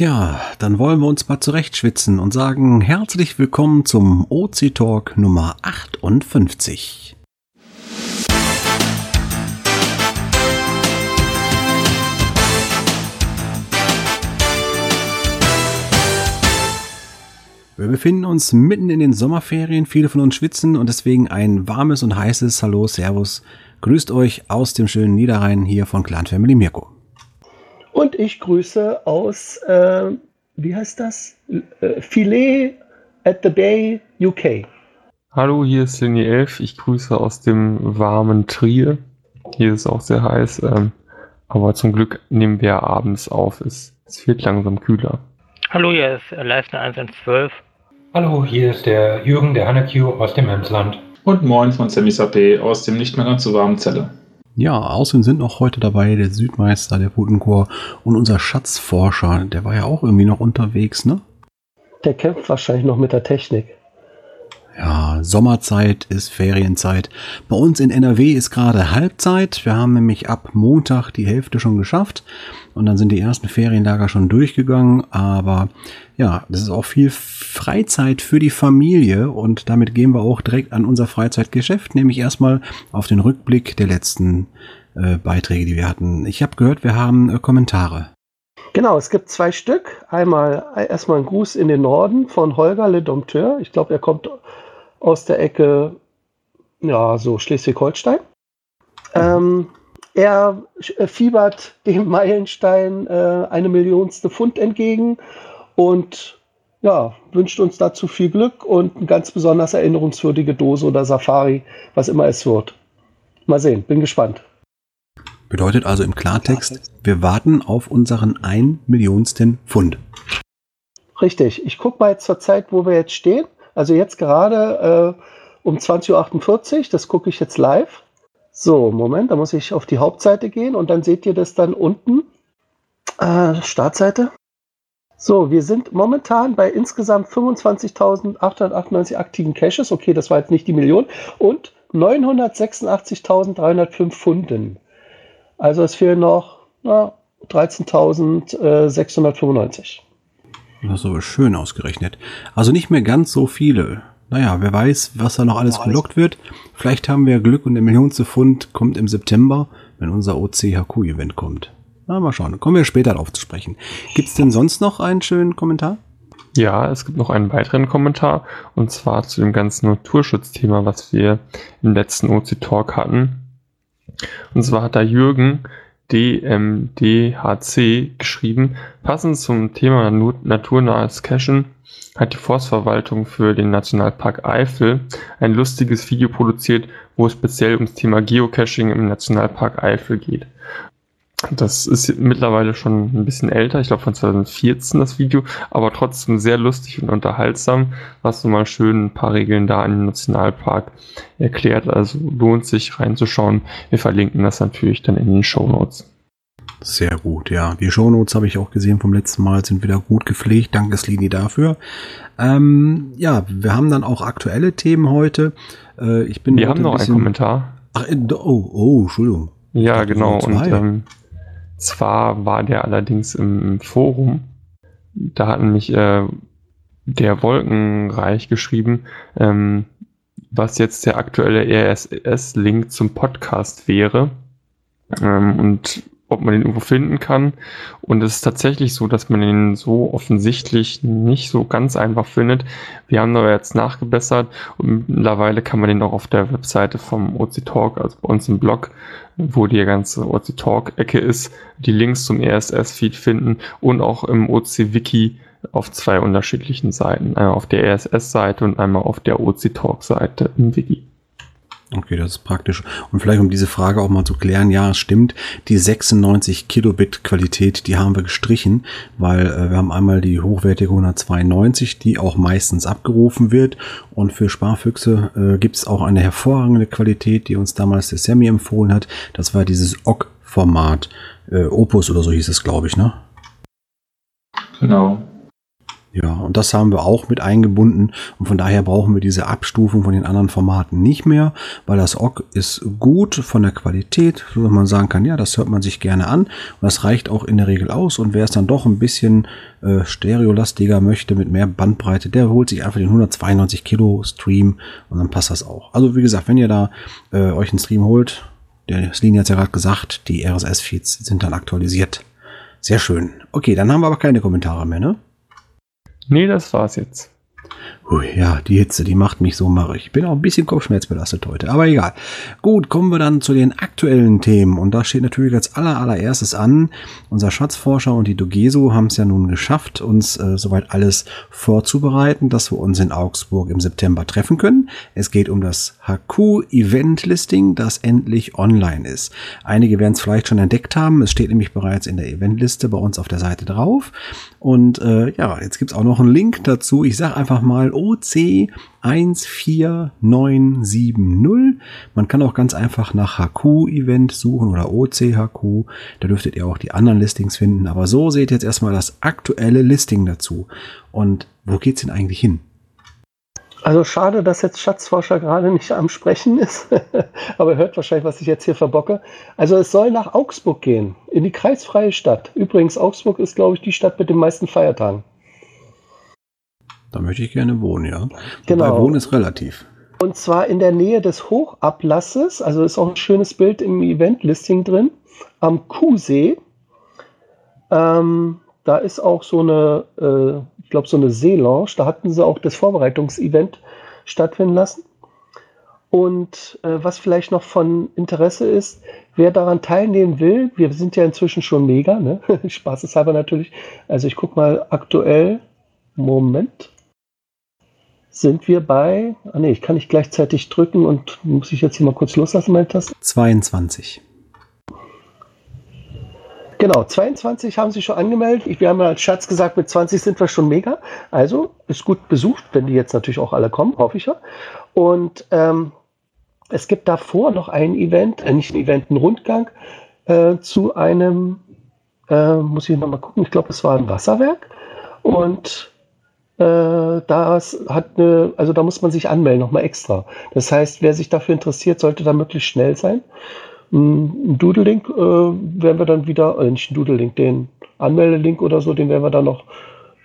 Tja, dann wollen wir uns mal zurechtschwitzen und sagen herzlich willkommen zum OC Talk Nummer 58. Wir befinden uns mitten in den Sommerferien, viele von uns schwitzen und deswegen ein warmes und heißes Hallo, Servus. Grüßt euch aus dem schönen Niederrhein hier von Clan Family Mirko. Und ich grüße aus, äh, wie heißt das? Äh, Filet at the Bay, UK. Hallo, hier ist Linie 11. Ich grüße aus dem warmen Trier. Hier ist es auch sehr heiß, ähm, aber zum Glück nehmen wir abends auf. Es, es wird langsam kühler. Hallo, hier ist Leistner 112. Hallo, hier ist der Jürgen, der Hannekiu aus dem Emsland. Und moin von Sammy Sapé aus dem nicht mehr ganz so warmen Zelle. Ja, außerdem sind noch heute dabei der Südmeister, der Putenchor und unser Schatzforscher. Der war ja auch irgendwie noch unterwegs, ne? Der kämpft wahrscheinlich noch mit der Technik. Ja, Sommerzeit ist Ferienzeit. Bei uns in NRW ist gerade Halbzeit. Wir haben nämlich ab Montag die Hälfte schon geschafft und dann sind die ersten Ferienlager schon durchgegangen. Aber ja, das ist auch viel Freizeit für die Familie und damit gehen wir auch direkt an unser Freizeitgeschäft, nämlich erstmal auf den Rückblick der letzten äh, Beiträge, die wir hatten. Ich habe gehört, wir haben äh, Kommentare. Genau, es gibt zwei Stück. Einmal äh, erstmal ein Gruß in den Norden von Holger Le Dompteur. Ich glaube, er kommt aus der Ecke, ja, so Schleswig-Holstein. Ähm, er äh, fiebert dem Meilenstein äh, eine Millionste Pfund entgegen und ja, wünscht uns dazu viel Glück und eine ganz besonders erinnerungswürdige Dose oder Safari, was immer es wird. Mal sehen, bin gespannt. Bedeutet also im Klartext, wir warten auf unseren ein Millionsten Pfund. Richtig. Ich gucke mal jetzt zur Zeit, wo wir jetzt stehen. Also jetzt gerade äh, um 20.48 Uhr, das gucke ich jetzt live. So, Moment, da muss ich auf die Hauptseite gehen und dann seht ihr das dann unten. Äh, Startseite. So, wir sind momentan bei insgesamt 25.898 aktiven Caches. Okay, das war jetzt nicht die Million. Und 986.305 Funden. Also es fehlen noch 13.695. Das ist aber schön ausgerechnet. Also nicht mehr ganz so viele. Naja, wer weiß, was da noch alles gelockt wird. Vielleicht haben wir Glück und der Millionste Pfund kommt im September, wenn unser OCHQ-Event kommt. Na, mal schauen. Kommen wir später darauf zu sprechen. Gibt es denn sonst noch einen schönen Kommentar? Ja, es gibt noch einen weiteren Kommentar und zwar zu dem ganzen Naturschutzthema, was wir im letzten OC Talk hatten. Und zwar hat da Jürgen DMDHC geschrieben, passend zum Thema naturnahes Cachen hat die Forstverwaltung für den Nationalpark Eifel ein lustiges Video produziert, wo es speziell ums Thema Geocaching im Nationalpark Eifel geht. Das ist mittlerweile schon ein bisschen älter, ich glaube von 2014 das Video, aber trotzdem sehr lustig und unterhaltsam, was so mal schön ein paar Regeln da im Nationalpark erklärt. Also lohnt sich reinzuschauen. Wir verlinken das natürlich dann in den Show Notes. Sehr gut, ja. Die Shownotes habe ich auch gesehen vom letzten Mal, sind wieder gut gepflegt. Danke, Slini, dafür. Ähm, ja, wir haben dann auch aktuelle Themen heute. Äh, ich bin wir haben noch ein einen Kommentar. Ach, oh, oh, Entschuldigung. Ja, genau. Und ähm, zwar war der allerdings im Forum. Da hat nämlich äh, der Wolkenreich geschrieben, ähm, was jetzt der aktuelle RSS-Link zum Podcast wäre. Ähm, und ob man den irgendwo finden kann. Und es ist tatsächlich so, dass man den so offensichtlich nicht so ganz einfach findet. Wir haben aber jetzt nachgebessert und mittlerweile kann man den auch auf der Webseite vom OC Talk, also bei uns im Blog, wo die ganze OC Talk Ecke ist, die Links zum RSS-Feed finden und auch im OC Wiki auf zwei unterschiedlichen Seiten. Einmal auf der RSS-Seite und einmal auf der OC Talk-Seite im Wiki. Okay, das ist praktisch. Und vielleicht um diese Frage auch mal zu klären, ja, es stimmt, die 96 Kilobit Qualität, die haben wir gestrichen, weil äh, wir haben einmal die hochwertige 192, die auch meistens abgerufen wird. Und für Sparfüchse äh, gibt es auch eine hervorragende Qualität, die uns damals der Sammy empfohlen hat. Das war dieses OGG-Format. Äh, Opus oder so hieß es, glaube ich, ne? Genau. Ja, und das haben wir auch mit eingebunden und von daher brauchen wir diese Abstufung von den anderen Formaten nicht mehr, weil das OGG ist gut von der Qualität, so dass man sagen kann, ja, das hört man sich gerne an und das reicht auch in der Regel aus und wer es dann doch ein bisschen äh, stereolastiger möchte mit mehr Bandbreite, der holt sich einfach den 192 Kilo Stream und dann passt das auch. Also wie gesagt, wenn ihr da äh, euch einen Stream holt, der Sleen hat ja gerade gesagt, die RSS-Feeds sind dann aktualisiert. Sehr schön. Okay, dann haben wir aber keine Kommentare mehr, ne? Nee, das war's jetzt. Ui, ja, die Hitze, die macht mich so marrig. Ich bin auch ein bisschen kopfschmerzbelastet heute, aber egal. Gut, kommen wir dann zu den aktuellen Themen. Und da steht natürlich als aller, allererstes an, unser Schatzforscher und die Dogeso haben es ja nun geschafft, uns äh, soweit alles vorzubereiten, dass wir uns in Augsburg im September treffen können. Es geht um das HQ Event Listing, das endlich online ist. Einige werden es vielleicht schon entdeckt haben. Es steht nämlich bereits in der Eventliste bei uns auf der Seite drauf. Und äh, ja, jetzt gibt's auch noch einen Link dazu. Ich sage einfach mal OC 14970. Man kann auch ganz einfach nach HQ-Event suchen oder OCHQ. Da dürftet ihr auch die anderen Listings finden. Aber so seht ihr jetzt erstmal das aktuelle Listing dazu. Und wo geht's denn eigentlich hin? Also schade, dass jetzt Schatzforscher gerade nicht am Sprechen ist, aber er hört wahrscheinlich, was ich jetzt hier verbocke. Also es soll nach Augsburg gehen, in die kreisfreie Stadt. Übrigens, Augsburg ist, glaube ich, die Stadt mit den meisten Feiertagen. Da möchte ich gerne wohnen, ja. Genau. Wobei wohnen ist relativ. Und zwar in der Nähe des Hochablasses, also ist auch ein schönes Bild im Event-Listing drin, am Kuhsee. Ähm, da ist auch so eine, äh, ich glaube, so eine Seelounge. Da hatten sie auch das Vorbereitungsevent stattfinden lassen. Und äh, was vielleicht noch von Interesse ist, wer daran teilnehmen will, wir sind ja inzwischen schon mega, ne? Spaßeshalber natürlich. Also ich gucke mal aktuell, Moment, sind wir bei, ah nee, ich kann nicht gleichzeitig drücken und muss ich jetzt hier mal kurz loslassen, meine Taste? 22. Genau, 22 haben sich schon angemeldet. Wir haben ja als Schatz gesagt, mit 20 sind wir schon mega. Also ist gut besucht, wenn die jetzt natürlich auch alle kommen, hoffe ich ja. Und ähm, es gibt davor noch ein Event, äh, nicht ein Event, ein Rundgang äh, zu einem, äh, muss ich nochmal gucken, ich glaube, es war ein Wasserwerk. Und äh, das hat eine, also da muss man sich anmelden, nochmal extra. Das heißt, wer sich dafür interessiert, sollte da möglichst schnell sein. Ein Doodle-Link äh, werden wir dann wieder, äh, nicht ein Doodle-Link, den Anmeldelink oder so, den werden wir dann noch,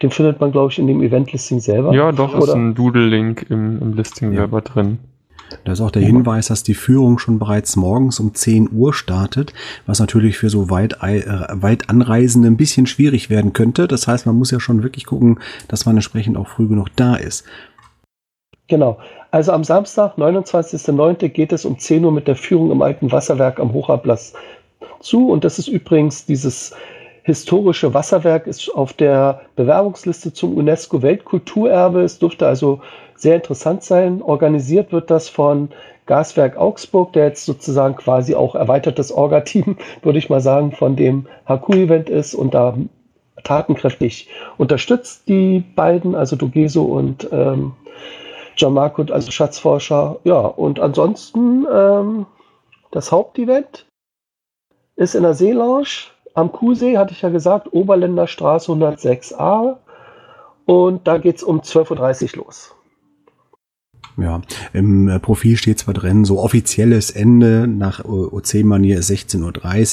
den findet man, glaube ich, in dem Event-Listing selber. Ja, doch, oder? ist ein Doodle-Link im, im Listing ja. selber drin. Da ist auch der Hinweis, dass die Führung schon bereits morgens um 10 Uhr startet, was natürlich für so weit, äh, weit Anreisende ein bisschen schwierig werden könnte. Das heißt, man muss ja schon wirklich gucken, dass man entsprechend auch früh genug da ist. Genau. Also am Samstag, 29.09. geht es um 10 Uhr mit der Führung im alten Wasserwerk am Hochablass zu. Und das ist übrigens dieses historische Wasserwerk ist auf der Bewerbungsliste zum UNESCO Weltkulturerbe. Es dürfte also sehr interessant sein. Organisiert wird das von Gaswerk Augsburg, der jetzt sozusagen quasi auch erweitertes Orga-Team, würde ich mal sagen, von dem HQ-Event ist und da tatenkräftig unterstützt die beiden, also Dogeso und ähm, Marco, also Schatzforscher. Ja, und ansonsten ähm, das Hauptevent ist in der Seelounge am Kuhsee, hatte ich ja gesagt, Oberländer Straße 106a. Und da geht es um 12.30 Uhr los. Ja, im äh, Profil steht zwar drin, so offizielles Ende nach OC-Manier ist 16.30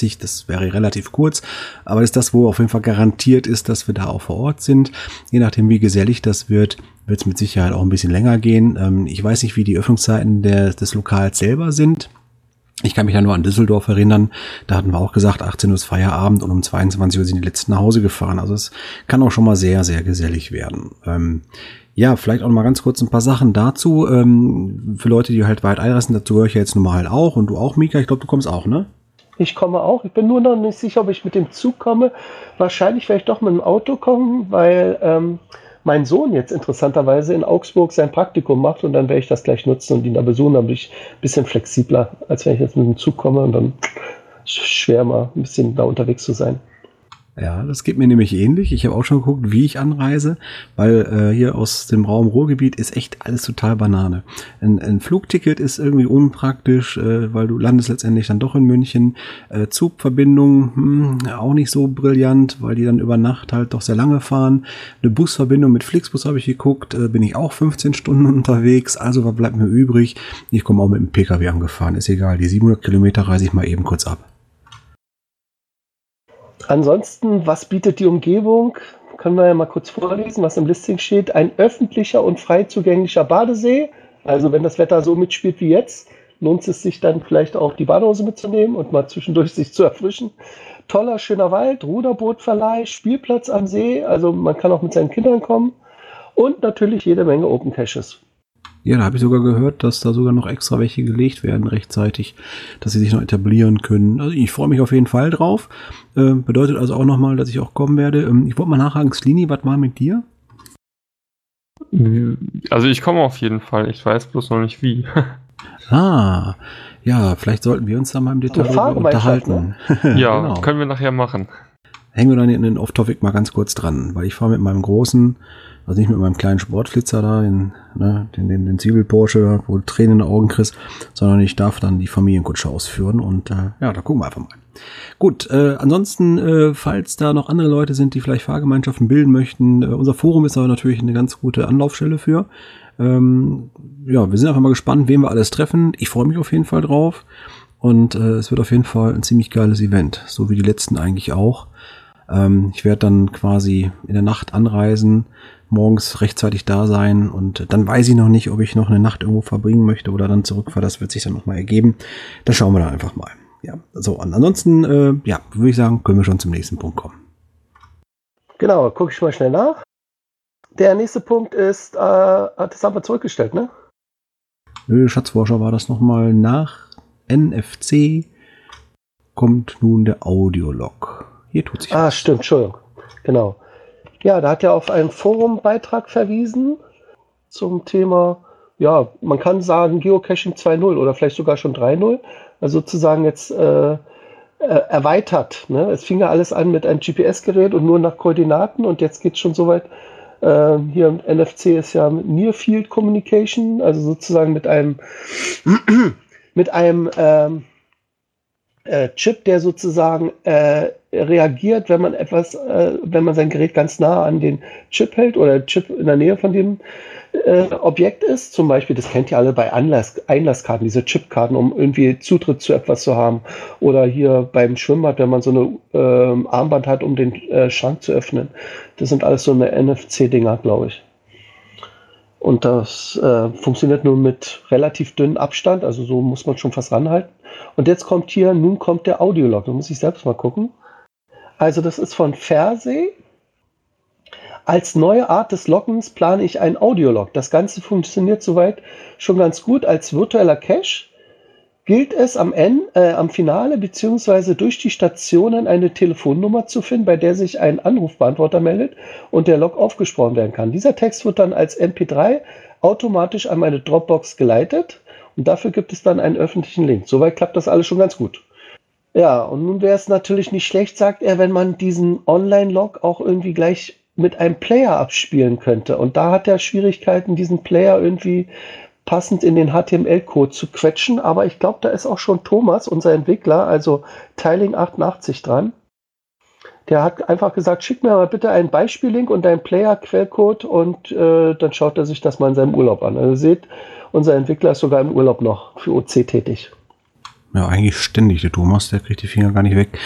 Uhr, das wäre relativ kurz, aber ist das, wo auf jeden Fall garantiert ist, dass wir da auch vor Ort sind. Je nachdem, wie gesellig das wird, wird es mit Sicherheit auch ein bisschen länger gehen. Ähm, ich weiß nicht, wie die Öffnungszeiten der, des Lokals selber sind. Ich kann mich ja nur an Düsseldorf erinnern. Da hatten wir auch gesagt, 18 Uhr ist Feierabend und um 22 Uhr sind die letzten nach Hause gefahren. Also es kann auch schon mal sehr, sehr gesellig werden. Ähm, ja, vielleicht auch noch mal ganz kurz ein paar Sachen dazu. Ähm, für Leute, die halt weit einreisen, dazu höre ich ja jetzt nun mal halt auch. Und du auch, Mika, ich glaube, du kommst auch, ne? Ich komme auch. Ich bin nur noch nicht sicher, ob ich mit dem Zug komme. Wahrscheinlich werde ich doch mit dem Auto kommen, weil ähm, mein Sohn jetzt interessanterweise in Augsburg sein Praktikum macht und dann werde ich das gleich nutzen und ihn da besuchen. Dann bin ich ein bisschen flexibler, als wenn ich jetzt mit dem Zug komme und dann schwer mal ein bisschen da unterwegs zu sein. Ja, das geht mir nämlich ähnlich. Ich habe auch schon geguckt, wie ich anreise, weil äh, hier aus dem Raum Ruhrgebiet ist echt alles total Banane. Ein, ein Flugticket ist irgendwie unpraktisch, äh, weil du landest letztendlich dann doch in München. Äh, Zugverbindung hm, auch nicht so brillant, weil die dann über Nacht halt doch sehr lange fahren. Eine Busverbindung mit Flixbus habe ich geguckt, äh, bin ich auch 15 Stunden unterwegs. Also was bleibt mir übrig? Ich komme auch mit dem Pkw angefahren, ist egal. Die 700 Kilometer reise ich mal eben kurz ab. Ansonsten, was bietet die Umgebung? Können wir ja mal kurz vorlesen, was im Listing steht. Ein öffentlicher und frei zugänglicher Badesee. Also wenn das Wetter so mitspielt wie jetzt, lohnt es sich dann vielleicht auch die Badehose mitzunehmen und mal zwischendurch sich zu erfrischen. Toller, schöner Wald, Ruderbootverleih, Spielplatz am See. Also man kann auch mit seinen Kindern kommen. Und natürlich jede Menge Open Caches. Ja, da habe ich sogar gehört, dass da sogar noch extra welche gelegt werden rechtzeitig, dass sie sich noch etablieren können. Also ich freue mich auf jeden Fall drauf. Äh, bedeutet also auch nochmal, dass ich auch kommen werde. Ähm, ich wollte mal nachhaken, Slini, was war mit dir? Also ich komme auf jeden Fall. Ich weiß bloß noch nicht wie. ah, ja, vielleicht sollten wir uns da mal im Detail unterhalten. Ne? ja, genau. können wir nachher machen. Hängen wir dann in den Off-Topic mal ganz kurz dran, weil ich fahre mit meinem großen also nicht mit meinem kleinen Sportflitzer da, den, ne, den, den, den Zwiebel-Porsche, wo du Tränen in den Augen kriegst, sondern ich darf dann die Familienkutsche ausführen und äh, ja, da gucken wir einfach mal. Gut, äh, ansonsten, äh, falls da noch andere Leute sind, die vielleicht Fahrgemeinschaften bilden möchten, äh, unser Forum ist aber natürlich eine ganz gute Anlaufstelle für. Ähm, ja, wir sind einfach mal gespannt, wen wir alles treffen. Ich freue mich auf jeden Fall drauf. Und äh, es wird auf jeden Fall ein ziemlich geiles Event, so wie die letzten eigentlich auch. Ähm, ich werde dann quasi in der Nacht anreisen, morgens rechtzeitig da sein und dann weiß ich noch nicht, ob ich noch eine Nacht irgendwo verbringen möchte oder dann zurückfahre. Das wird sich dann nochmal ergeben. Da schauen wir dann einfach mal. Ja, so, und ansonsten, äh, ja, würde ich sagen, können wir schon zum nächsten Punkt kommen. Genau, gucke ich mal schnell nach. Der nächste Punkt ist, äh, das haben wir zurückgestellt, ne? Nö, Schatzforscher war das nochmal nach NFC kommt nun der Audiolog. Hier tut sich. Ah, was. stimmt, Entschuldigung. Genau. Ja, da hat er auf einen Forumbeitrag verwiesen zum Thema, ja, man kann sagen Geocaching 2.0 oder vielleicht sogar schon 3.0. Also sozusagen jetzt äh, äh, erweitert. Ne? Es fing ja alles an mit einem GPS-Gerät und nur nach Koordinaten und jetzt geht es schon so weit. Äh, hier im NFC ist ja Near Field Communication, also sozusagen mit einem mit einem ähm, äh, Chip, der sozusagen äh, reagiert, wenn man etwas, äh, wenn man sein Gerät ganz nah an den Chip hält oder Chip in der Nähe von dem äh, Objekt ist. Zum Beispiel, das kennt ihr alle bei Anlass, Einlasskarten, diese Chipkarten, um irgendwie Zutritt zu etwas zu haben. Oder hier beim Schwimmbad, wenn man so eine äh, Armband hat, um den äh, Schrank zu öffnen. Das sind alles so eine NFC-Dinger, glaube ich. Und das äh, funktioniert nur mit relativ dünnem Abstand, also so muss man schon fast ranhalten. Und jetzt kommt hier, nun kommt der Audiolog. Da muss ich selbst mal gucken. Also das ist von Versee. Als neue Art des Lockens plane ich ein Audiolog. Das Ganze funktioniert soweit schon ganz gut als virtueller Cache. Gilt es am, Ende, äh, am Finale bzw. durch die Stationen eine Telefonnummer zu finden, bei der sich ein Anrufbeantworter meldet und der Log aufgesprochen werden kann. Dieser Text wird dann als MP3 automatisch an meine Dropbox geleitet und dafür gibt es dann einen öffentlichen Link. Soweit klappt das alles schon ganz gut. Ja, und nun wäre es natürlich nicht schlecht, sagt er, wenn man diesen Online-Log auch irgendwie gleich mit einem Player abspielen könnte. Und da hat er Schwierigkeiten, diesen Player irgendwie passend in den HTML-Code zu quetschen. Aber ich glaube, da ist auch schon Thomas, unser Entwickler, also Tiling88 dran. Der hat einfach gesagt, schick mir mal bitte einen Beispiellink und deinen Player-Quellcode und äh, dann schaut er sich das mal in seinem Urlaub an. Also seht, unser Entwickler ist sogar im Urlaub noch für OC tätig. Ja, eigentlich ständig, der Thomas, der kriegt die Finger gar nicht weg.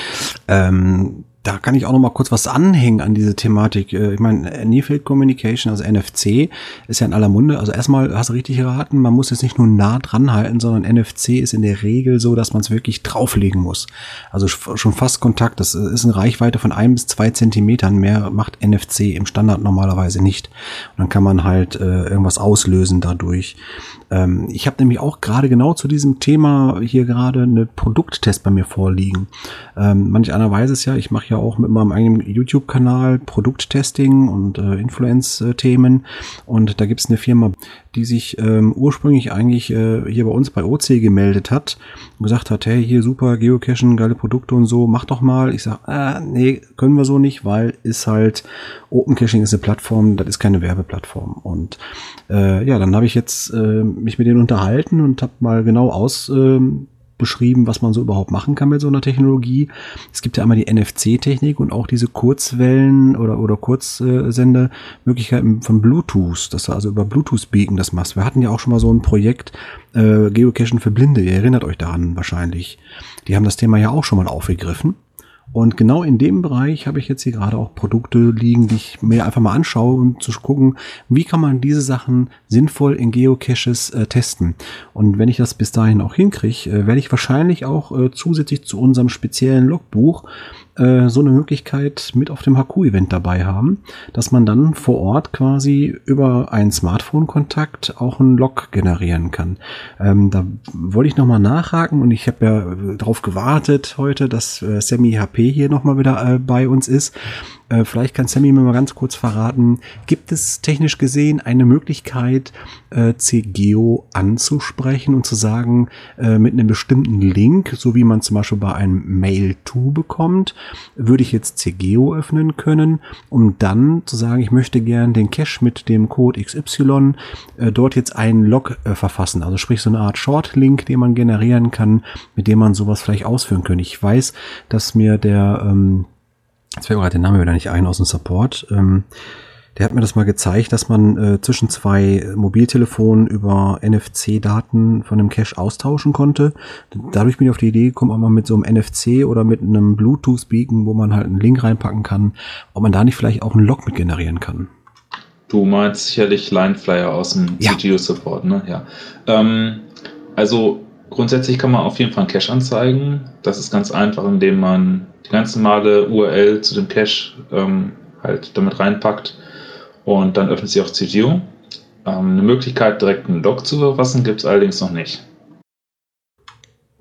Ähm, da kann ich auch noch mal kurz was anhängen an diese Thematik. Äh, ich meine, Near Communication, also NFC, ist ja in aller Munde. Also erstmal hast du richtig geraten, man muss jetzt nicht nur nah dran halten, sondern NFC ist in der Regel so, dass man es wirklich drauflegen muss. Also schon fast Kontakt. Das ist eine Reichweite von ein bis zwei Zentimetern. Mehr macht NFC im Standard normalerweise nicht. Und dann kann man halt äh, irgendwas auslösen dadurch. Ähm, ich habe nämlich auch gerade genau zu diesem Thema hier gerade eine Produkttest bei mir vorliegen. Ähm, manch einer weiß es ja, ich mache ja ja auch mit meinem eigenen YouTube-Kanal Produkttesting und äh, Influence-Themen. Und da gibt es eine Firma, die sich ähm, ursprünglich eigentlich äh, hier bei uns bei OC gemeldet hat und gesagt hat, hey, hier super, Geocachen, geile Produkte und so, mach doch mal. Ich sag, äh, nee, können wir so nicht, weil ist halt, Open Caching ist eine Plattform, das ist keine Werbeplattform. Und äh, ja, dann habe ich jetzt äh, mich mit denen unterhalten und habe mal genau aus äh, beschrieben, was man so überhaupt machen kann mit so einer Technologie. Es gibt ja einmal die NFC-Technik und auch diese Kurzwellen oder, oder Kurzsendemöglichkeiten von Bluetooth, dass du also über Bluetooth-Beacon das machst. Wir hatten ja auch schon mal so ein Projekt äh, Geocachen für Blinde, ihr erinnert euch daran wahrscheinlich. Die haben das Thema ja auch schon mal aufgegriffen. Und genau in dem Bereich habe ich jetzt hier gerade auch Produkte liegen, die ich mir einfach mal anschaue um zu gucken, wie kann man diese Sachen sinnvoll in Geocaches äh, testen. Und wenn ich das bis dahin auch hinkriege, äh, werde ich wahrscheinlich auch äh, zusätzlich zu unserem speziellen Logbuch äh, so eine Möglichkeit mit auf dem Haku-Event dabei haben, dass man dann vor Ort quasi über einen Smartphone-Kontakt auch einen Log generieren kann. Ähm, da wollte ich nochmal nachhaken und ich habe ja darauf gewartet heute, dass äh, Sammy HP hier nochmal wieder äh, bei uns ist. Äh, vielleicht kann Sammy mir mal ganz kurz verraten, gibt es technisch gesehen eine Möglichkeit, äh, CGeo anzusprechen und zu sagen, äh, mit einem bestimmten Link, so wie man zum Beispiel bei einem Mail-to bekommt, würde ich jetzt CGeo öffnen können, um dann zu sagen, ich möchte gern den Cache mit dem Code XY äh, dort jetzt einen Log äh, verfassen. Also sprich so eine Art Short-Link, den man generieren kann, mit dem man sowas vielleicht ausführen könnte. Ich weiß, dass mir der ähm, jetzt fällt mir gerade der Name wieder nicht ein aus dem Support. Ähm, der hat mir das mal gezeigt, dass man äh, zwischen zwei Mobiltelefonen über NFC-Daten von einem Cache austauschen konnte. Dadurch bin ich auf die Idee gekommen, auch mal mit so einem NFC oder mit einem Bluetooth-Beacon, wo man halt einen Link reinpacken kann, ob man da nicht vielleicht auch einen Log mit generieren kann. Du meinst sicherlich Lineflyer aus dem ja. CTO-Support, ne? Ja. Ähm, also grundsätzlich kann man auf jeden Fall einen Cache anzeigen. Das ist ganz einfach, indem man die ganz normale URL zu dem Cache ähm, halt damit reinpackt und dann öffnet sich auch CGO. Ähm, eine Möglichkeit, direkt einen Log zu verfassen, gibt es allerdings noch nicht.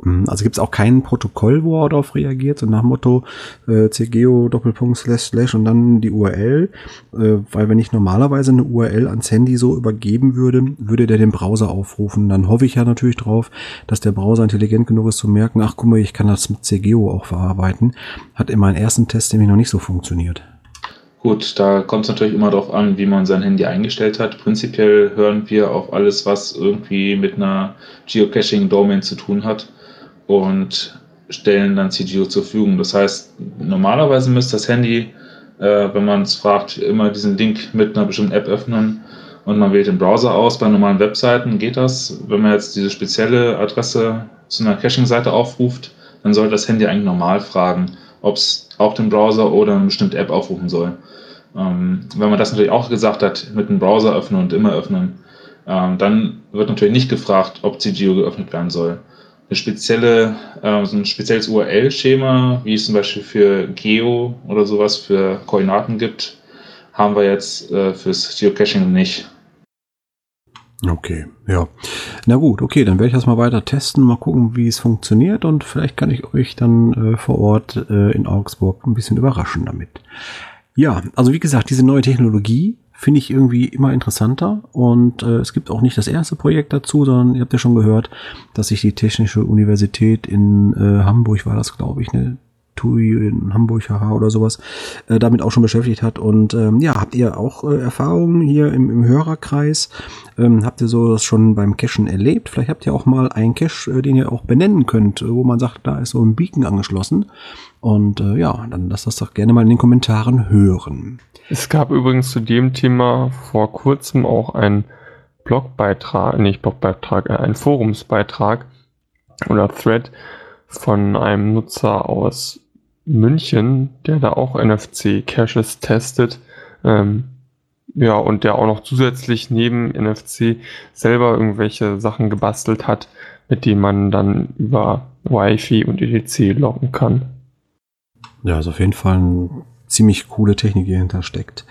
Hm, also gibt es auch kein Protokoll, wo er darauf reagiert, so nach Motto äh, cgeo Doppelpunkt slash slash und dann die URL, äh, weil wenn ich normalerweise eine URL ans Handy so übergeben würde, würde der den Browser aufrufen. Dann hoffe ich ja natürlich drauf, dass der Browser intelligent genug ist zu merken, ach guck mal, ich kann das mit CGeo auch verarbeiten. Hat in meinem ersten Test nämlich noch nicht so funktioniert. Gut, da kommt es natürlich immer darauf an, wie man sein Handy eingestellt hat. Prinzipiell hören wir auf alles, was irgendwie mit einer Geocaching-Domain zu tun hat und stellen dann CGO zur Verfügung. Das heißt, normalerweise müsste das Handy, äh, wenn man es fragt, immer diesen Link mit einer bestimmten App öffnen und man wählt den Browser aus. Bei normalen Webseiten geht das. Wenn man jetzt diese spezielle Adresse zu einer Caching-Seite aufruft, dann sollte das Handy eigentlich normal fragen, ob es auch den Browser oder eine bestimmte App aufrufen soll. Ähm, wenn man das natürlich auch gesagt hat, mit dem Browser öffnen und immer öffnen, ähm, dann wird natürlich nicht gefragt, ob CGO geöffnet werden soll eine spezielle, äh, so ein spezielles URL-Schema, wie es zum Beispiel für Geo oder sowas für Koordinaten gibt, haben wir jetzt äh, fürs Geocaching nicht. Okay, ja. Na gut, okay, dann werde ich das mal weiter testen, mal gucken, wie es funktioniert und vielleicht kann ich euch dann äh, vor Ort äh, in Augsburg ein bisschen überraschen damit. Ja, also wie gesagt, diese neue Technologie finde ich irgendwie immer interessanter. Und äh, es gibt auch nicht das erste Projekt dazu, sondern ihr habt ja schon gehört, dass sich die Technische Universität in äh, Hamburg, war das glaube ich, ne? TUI in Hamburg, haha, oder sowas, äh, damit auch schon beschäftigt hat. Und ähm, ja, habt ihr auch äh, Erfahrungen hier im, im Hörerkreis? Ähm, habt ihr so das schon beim Cachen erlebt? Vielleicht habt ihr auch mal einen Cache, äh, den ihr auch benennen könnt, wo man sagt, da ist so ein Beacon angeschlossen. Und äh, ja, dann lasst das doch gerne mal in den Kommentaren hören. Es gab übrigens zu dem Thema vor kurzem auch einen Blogbeitrag, nicht Blogbeitrag, äh, ein Forumsbeitrag oder Thread von einem Nutzer aus München, der da auch NFC-Caches testet. Ähm, ja, und der auch noch zusätzlich neben NFC selber irgendwelche Sachen gebastelt hat, mit denen man dann über Wi-Fi und ETC loggen kann. Ja, ist auf jeden Fall ein ziemlich coole Technik, die dahinter steckt.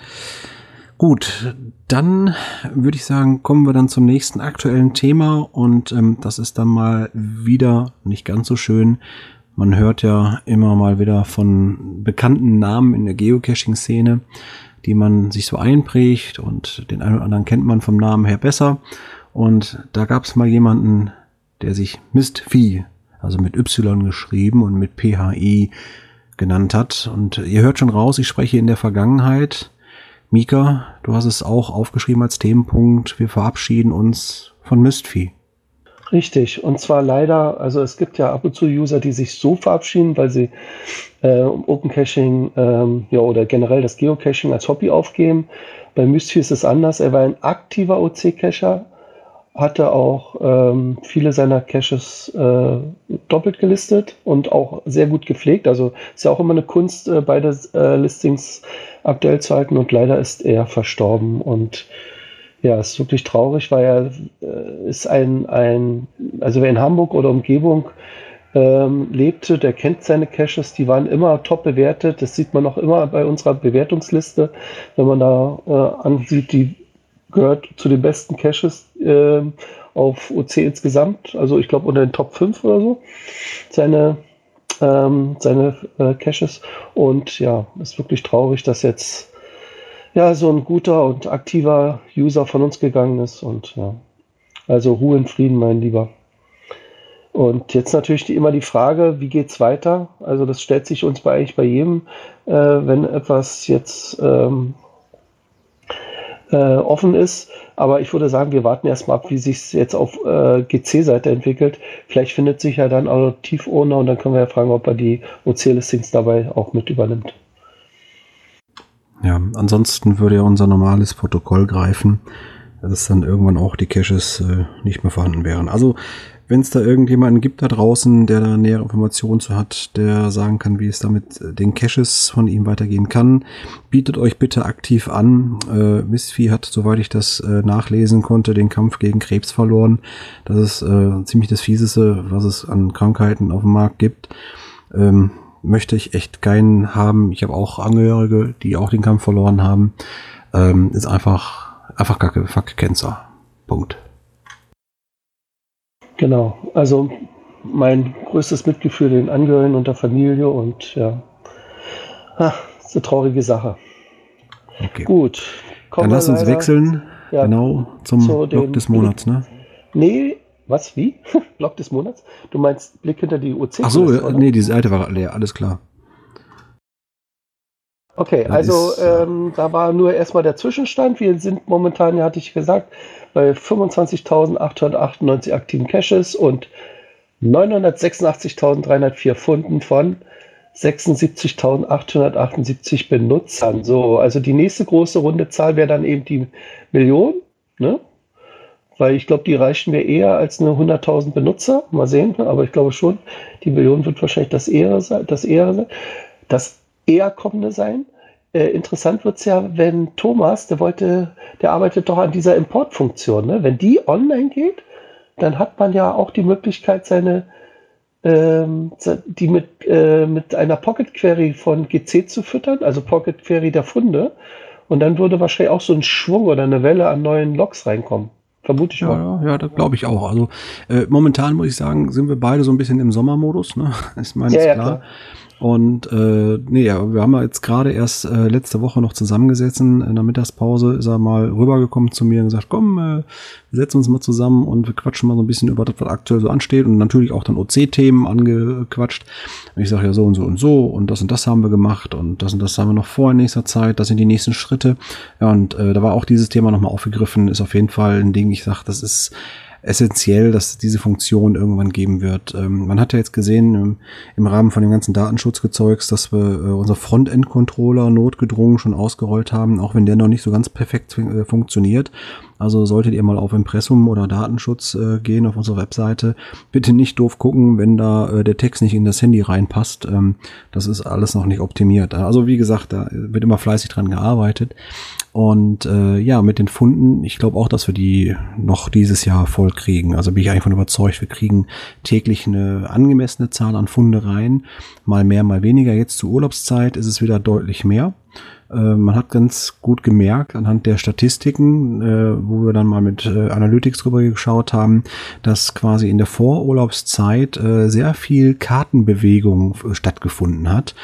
Gut, dann würde ich sagen, kommen wir dann zum nächsten aktuellen Thema und ähm, das ist dann mal wieder nicht ganz so schön. Man hört ja immer mal wieder von bekannten Namen in der Geocaching-Szene, die man sich so einprägt und den einen oder anderen kennt man vom Namen her besser. Und da gab es mal jemanden, der sich Mistvieh, also mit Y geschrieben und mit PHI genannt hat. Und ihr hört schon raus, ich spreche in der Vergangenheit. Mika, du hast es auch aufgeschrieben als Themenpunkt. Wir verabschieden uns von Mistvieh. Richtig. Und zwar leider, also es gibt ja ab und zu User, die sich so verabschieden, weil sie äh, Open Caching ähm, ja, oder generell das Geocaching als Hobby aufgeben. Bei Mistvieh ist es anders. Er war ein aktiver OC-Cacher, hatte auch ähm, viele seiner Caches äh, doppelt gelistet und auch sehr gut gepflegt. Also ist ja auch immer eine Kunst, äh, beide äh, Listings aktuell zu halten und leider ist er verstorben und ja, ist wirklich traurig, weil er äh, ist ein, ein, also wer in Hamburg oder Umgebung ähm, lebte, der kennt seine Caches, die waren immer top bewertet. Das sieht man auch immer bei unserer Bewertungsliste, wenn man da äh, ansieht, die gehört zu den besten Caches äh, auf OC insgesamt. Also ich glaube unter den Top 5 oder so. Seine, ähm, seine äh, Caches. Und ja, ist wirklich traurig, dass jetzt ja so ein guter und aktiver User von uns gegangen ist. Und ja, also Ruhe in Frieden, mein Lieber. Und jetzt natürlich die, immer die Frage, wie geht's weiter? Also das stellt sich uns bei eigentlich bei jedem, äh, wenn etwas jetzt ähm, äh, offen ist. Aber ich würde sagen, wir warten erstmal ab, wie sich jetzt auf äh, GC-Seite entwickelt. Vielleicht findet sich ja dann auch Tiefowner und dann können wir ja fragen, ob er die OC-Listings dabei auch mit übernimmt. Ja, ansonsten würde ja unser normales Protokoll greifen, dass dann irgendwann auch die Caches äh, nicht mehr vorhanden wären. Also wenn es da irgendjemanden gibt da draußen, der da nähere Informationen zu hat, der sagen kann, wie es damit äh, den Caches von ihm weitergehen kann, bietet euch bitte aktiv an. Äh, Mistvieh hat, soweit ich das äh, nachlesen konnte, den Kampf gegen Krebs verloren. Das ist äh, ziemlich das Fieseste, was es an Krankheiten auf dem Markt gibt. Ähm, möchte ich echt keinen haben. Ich habe auch Angehörige, die auch den Kampf verloren haben. Ähm, ist einfach, einfach kacke, fuck Cancer. Punkt. Genau, also mein größtes Mitgefühl den Angehörigen und der Familie und ja, ist eine traurige Sache. Okay. Gut. Dann lass uns wechseln, ja, genau, zum zu Block des Monats, ne? Nee, was, wie? Block des Monats? Du meinst Blick hinter die UC? Ach so, oder? nee, die Seite war leer, alles klar. Okay, das also ist, ähm, da war nur erstmal der Zwischenstand. Wir sind momentan, ja, hatte ich gesagt, bei 25.898 aktiven Caches und 986.304 Funden von 76.878 Benutzern. So, also die nächste große runde Zahl wäre dann eben die Million, ne? Weil ich glaube, die reichen mir eher als eine 100.000 Benutzer. Mal sehen, aber ich glaube schon, die Million wird wahrscheinlich das eher sein, das eher, das eher kommende sein. Äh, interessant wird es ja, wenn Thomas, der wollte, der arbeitet doch an dieser Importfunktion. Ne? Wenn die online geht, dann hat man ja auch die Möglichkeit, seine ähm, die mit, äh, mit einer Pocket Query von GC zu füttern, also Pocket Query der Funde. Und dann würde wahrscheinlich auch so ein Schwung oder eine Welle an neuen Logs reinkommen. Vermute ich ja, mal. Ja, ja das glaube ich auch. Also äh, momentan muss ich sagen, sind wir beide so ein bisschen im Sommermodus. Ne? Ich meine, ja, ist ja, klar. klar. Und äh, nee, ja, wir haben jetzt gerade erst äh, letzte Woche noch zusammengesetzt. In der Mittagspause ist er mal rübergekommen zu mir und gesagt, komm, äh, wir setzen uns mal zusammen und wir quatschen mal so ein bisschen über das, was aktuell so ansteht und natürlich auch dann OC-Themen angequatscht. Und ich sage ja so und so und so und das und das haben wir gemacht und das und das haben wir noch vor in nächster Zeit, das sind die nächsten Schritte. Ja, und äh, da war auch dieses Thema nochmal aufgegriffen, ist auf jeden Fall ein Ding, ich sage, das ist essentiell, dass diese Funktion irgendwann geben wird. Ähm, man hat ja jetzt gesehen im, im Rahmen von dem ganzen Datenschutzgezeugs, dass wir äh, unser Frontend-Controller notgedrungen schon ausgerollt haben, auch wenn der noch nicht so ganz perfekt äh, funktioniert. Also solltet ihr mal auf Impressum oder Datenschutz äh, gehen auf unserer Webseite, bitte nicht doof gucken, wenn da äh, der Text nicht in das Handy reinpasst. Ähm, das ist alles noch nicht optimiert. Also wie gesagt, da wird immer fleißig dran gearbeitet. Und äh, ja, mit den Funden, ich glaube auch, dass wir die noch dieses Jahr voll kriegen. Also bin ich eigentlich von überzeugt, wir kriegen täglich eine angemessene Zahl an Funde rein. Mal mehr, mal weniger. Jetzt zur Urlaubszeit ist es wieder deutlich mehr. Äh, man hat ganz gut gemerkt anhand der Statistiken, äh, wo wir dann mal mit äh, Analytics drüber geschaut haben, dass quasi in der Vorurlaubszeit sehr viel Kartenbewegung stattgefunden hat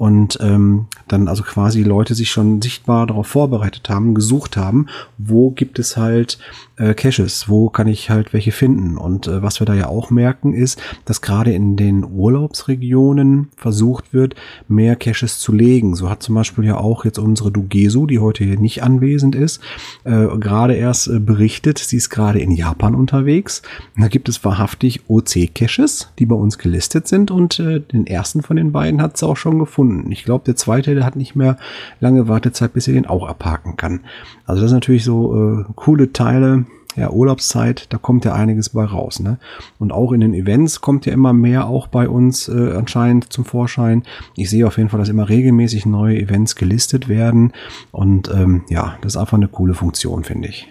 und ähm, dann also quasi Leute sich schon sichtbar darauf vorbereitet haben, gesucht haben, wo gibt es halt äh, Caches, wo kann ich halt welche finden. Und äh, was wir da ja auch merken ist, dass gerade in den Urlaubsregionen versucht wird, mehr Caches zu legen. So hat zum Beispiel ja auch jetzt unsere Dugesu, die heute hier nicht anwesend ist, äh, gerade erst äh, berichtet, sie ist gerade in Japan unterwegs. Da gibt es wahrhaftig OC-Caches, die bei uns gelistet sind und äh, den ersten von den beiden hat sie auch schon gefunden gefunden. Ich glaube, der zweite, der hat nicht mehr lange Wartezeit, bis er den auch abhaken kann. Also das sind natürlich so äh, coole Teile. Ja, Urlaubszeit, da kommt ja einiges bei raus. Ne? Und auch in den Events kommt ja immer mehr auch bei uns äh, anscheinend zum Vorschein. Ich sehe auf jeden Fall, dass immer regelmäßig neue Events gelistet werden. Und ähm, ja, das ist einfach eine coole Funktion, finde ich.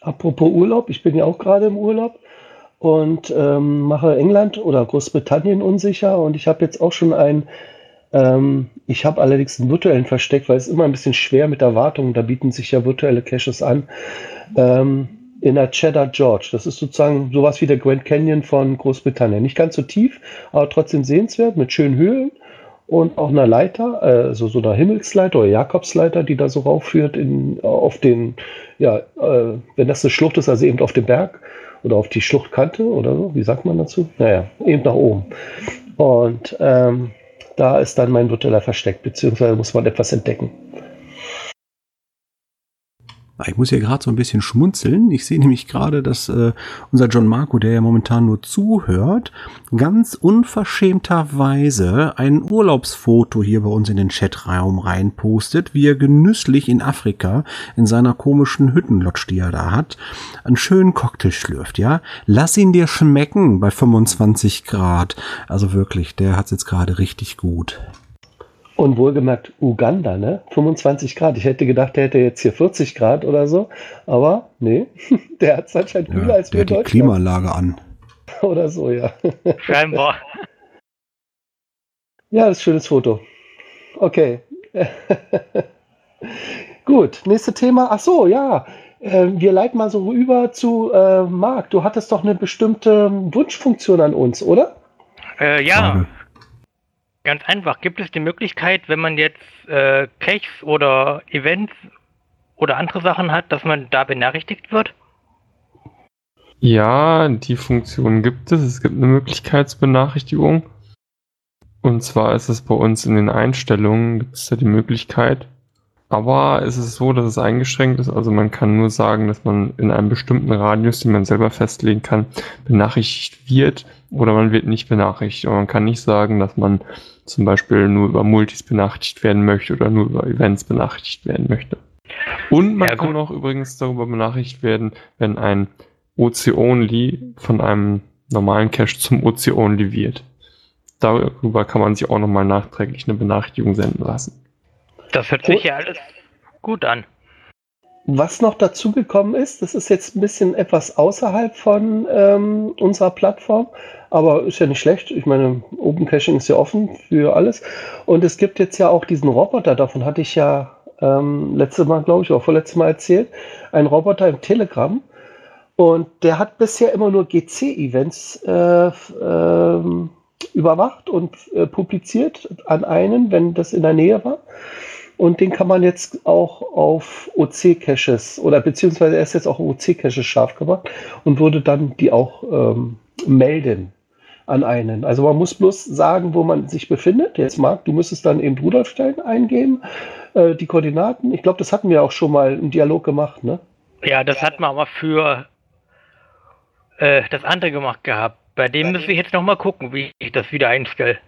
Apropos Urlaub, ich bin ja auch gerade im Urlaub und ähm, mache England oder Großbritannien unsicher und ich habe jetzt auch schon ein ähm, ich habe allerdings einen virtuellen versteckt, weil es immer ein bisschen schwer mit Erwartungen, da bieten sich ja virtuelle Caches an. Ähm, in der Cheddar George. Das ist sozusagen sowas wie der Grand Canyon von Großbritannien. Nicht ganz so tief, aber trotzdem sehenswert mit schönen Höhlen und auch einer Leiter, also so einer Himmelsleiter oder Jakobsleiter, die da so raufführt in, auf den, ja, äh, wenn das eine Schlucht ist, also eben auf den Berg oder auf die Schluchtkante oder so, wie sagt man dazu? Naja, eben nach oben. Und ähm, da ist dann mein virtueller versteckt, beziehungsweise muss man etwas entdecken. Ich muss hier gerade so ein bisschen schmunzeln. Ich sehe nämlich gerade, dass äh, unser John Marco, der ja momentan nur zuhört, ganz unverschämterweise ein Urlaubsfoto hier bei uns in den Chatraum reinpostet, wie er genüsslich in Afrika in seiner komischen Hüttenlodge, die er da hat, einen schönen Cocktail schlürft, ja. Lass ihn dir schmecken bei 25 Grad. Also wirklich, der hat's jetzt gerade richtig gut. Und wohlgemerkt Uganda, ne? 25 Grad. Ich hätte gedacht, der hätte jetzt hier 40 Grad oder so. Aber nee, der hat es anscheinend kühler ja, als wir in Deutschland. Die Klimaanlage an. Oder so, ja. Scheinbar. Ja, das ist ein schönes Foto. Okay. Gut, nächstes Thema. Ach so, ja. Äh, wir leiten mal so rüber zu äh, Marc. Du hattest doch eine bestimmte Wunschfunktion an uns, oder? Äh, ja. Frage. Ganz einfach. Gibt es die Möglichkeit, wenn man jetzt äh, Caches oder Events oder andere Sachen hat, dass man da benachrichtigt wird? Ja, die Funktion gibt es. Es gibt eine Möglichkeitsbenachrichtigung. Und zwar ist es bei uns in den Einstellungen, gibt es da die Möglichkeit. Aber es ist so, dass es eingeschränkt ist. Also man kann nur sagen, dass man in einem bestimmten Radius, den man selber festlegen kann, benachrichtigt wird oder man wird nicht benachrichtigt. Aber man kann nicht sagen, dass man zum Beispiel nur über Multis benachrichtigt werden möchte oder nur über Events benachrichtigt werden möchte. Und man ja, kann auch übrigens darüber benachrichtigt werden, wenn ein OC-Only von einem normalen Cache zum OC-Only wird. Darüber kann man sich auch nochmal nachträglich eine Benachrichtigung senden lassen. Das hört sich ja alles gut an. Was noch dazugekommen ist, das ist jetzt ein bisschen etwas außerhalb von ähm, unserer Plattform, aber ist ja nicht schlecht. Ich meine, Open Caching ist ja offen für alles. Und es gibt jetzt ja auch diesen Roboter, davon hatte ich ja ähm, letztes Mal, glaube ich, oder vorletztes Mal erzählt, ein Roboter im Telegram. Und der hat bisher immer nur GC-Events äh, ähm, überwacht und äh, publiziert an einen, wenn das in der Nähe war. Und den kann man jetzt auch auf OC-Caches oder beziehungsweise er ist jetzt auch OC-Caches scharf gemacht und würde dann die auch ähm, melden an einen. Also man muss bloß sagen, wo man sich befindet. Jetzt Marc, du müsstest dann eben Rudolfstein eingeben, äh, die Koordinaten. Ich glaube, das hatten wir auch schon mal im Dialog gemacht, ne? Ja, das hatten wir aber für äh, das andere gemacht gehabt. Bei dem müssen wir jetzt noch mal gucken, wie ich das wieder einstelle.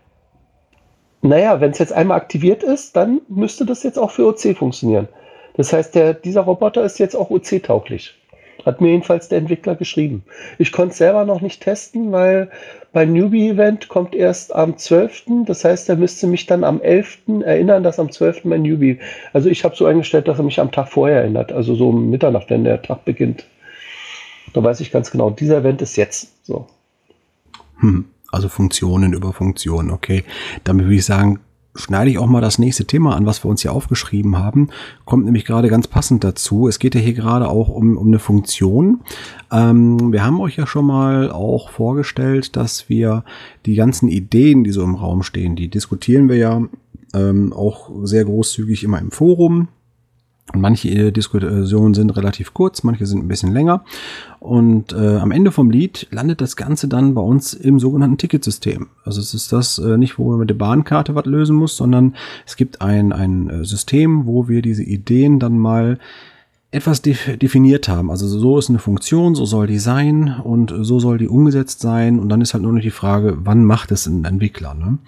Naja, wenn es jetzt einmal aktiviert ist, dann müsste das jetzt auch für OC funktionieren. Das heißt, der, dieser Roboter ist jetzt auch OC-tauglich. Hat mir jedenfalls der Entwickler geschrieben. Ich konnte es selber noch nicht testen, weil beim Newbie-Event kommt erst am 12. Das heißt, er müsste mich dann am 11. erinnern, dass am 12. mein Newbie. Also ich habe so eingestellt, dass er mich am Tag vorher erinnert. Also so um Mitternacht, wenn der Tag beginnt. Da weiß ich ganz genau, dieser Event ist jetzt. So. Hm. Also Funktionen über Funktionen, okay. Damit würde ich sagen, schneide ich auch mal das nächste Thema an, was wir uns hier aufgeschrieben haben. Kommt nämlich gerade ganz passend dazu. Es geht ja hier gerade auch um, um eine Funktion. Ähm, wir haben euch ja schon mal auch vorgestellt, dass wir die ganzen Ideen, die so im Raum stehen, die diskutieren wir ja ähm, auch sehr großzügig immer im Forum. Manche äh, Diskussionen sind relativ kurz, manche sind ein bisschen länger. Und äh, am Ende vom Lied landet das Ganze dann bei uns im sogenannten Ticketsystem. Also es ist das äh, nicht, wo man mit der Bahnkarte was lösen muss, sondern es gibt ein, ein äh, System, wo wir diese Ideen dann mal etwas definiert haben. Also so ist eine Funktion, so soll die sein und so soll die umgesetzt sein. Und dann ist halt nur noch die Frage, wann macht es ein Entwickler? Ne?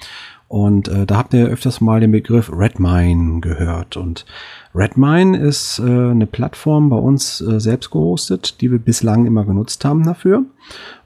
Und äh, da habt ihr öfters mal den Begriff Redmine gehört. Und Redmine ist äh, eine Plattform bei uns äh, selbst gehostet, die wir bislang immer genutzt haben dafür.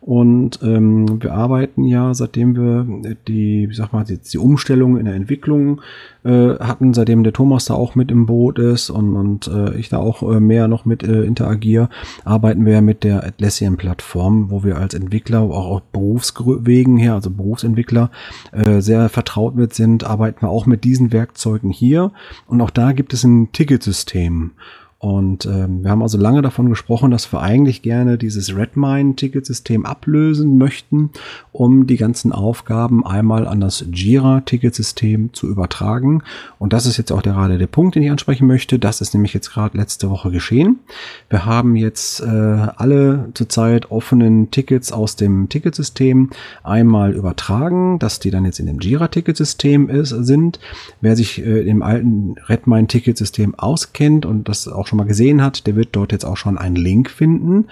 Und ähm, wir arbeiten ja, seitdem wir die, wie sag mal, die, die Umstellung in der Entwicklung äh, hatten, seitdem der Thomas da auch mit im Boot ist und, und äh, ich da auch äh, mehr noch mit äh, interagiere, arbeiten wir ja mit der Atlassian-Plattform, wo wir als Entwickler auch auf Berufswegen her, also Berufsentwickler, äh, sehr vertraut mit sind, arbeiten wir auch mit diesen Werkzeugen hier. Und auch da gibt es ein Ticketsystem. Und ähm, wir haben also lange davon gesprochen, dass wir eigentlich gerne dieses Redmine-Ticketsystem ablösen möchten, um die ganzen Aufgaben einmal an das Jira-Ticketsystem zu übertragen. Und das ist jetzt auch gerade der Punkt, den ich ansprechen möchte. Das ist nämlich jetzt gerade letzte Woche geschehen. Wir haben jetzt äh, alle zurzeit offenen Tickets aus dem Ticketsystem einmal übertragen, dass die dann jetzt in dem Jira-Ticketsystem sind. Wer sich äh, im alten Redmine-Ticketsystem auskennt und das auch schon mal gesehen hat, der wird dort jetzt auch schon einen Link finden.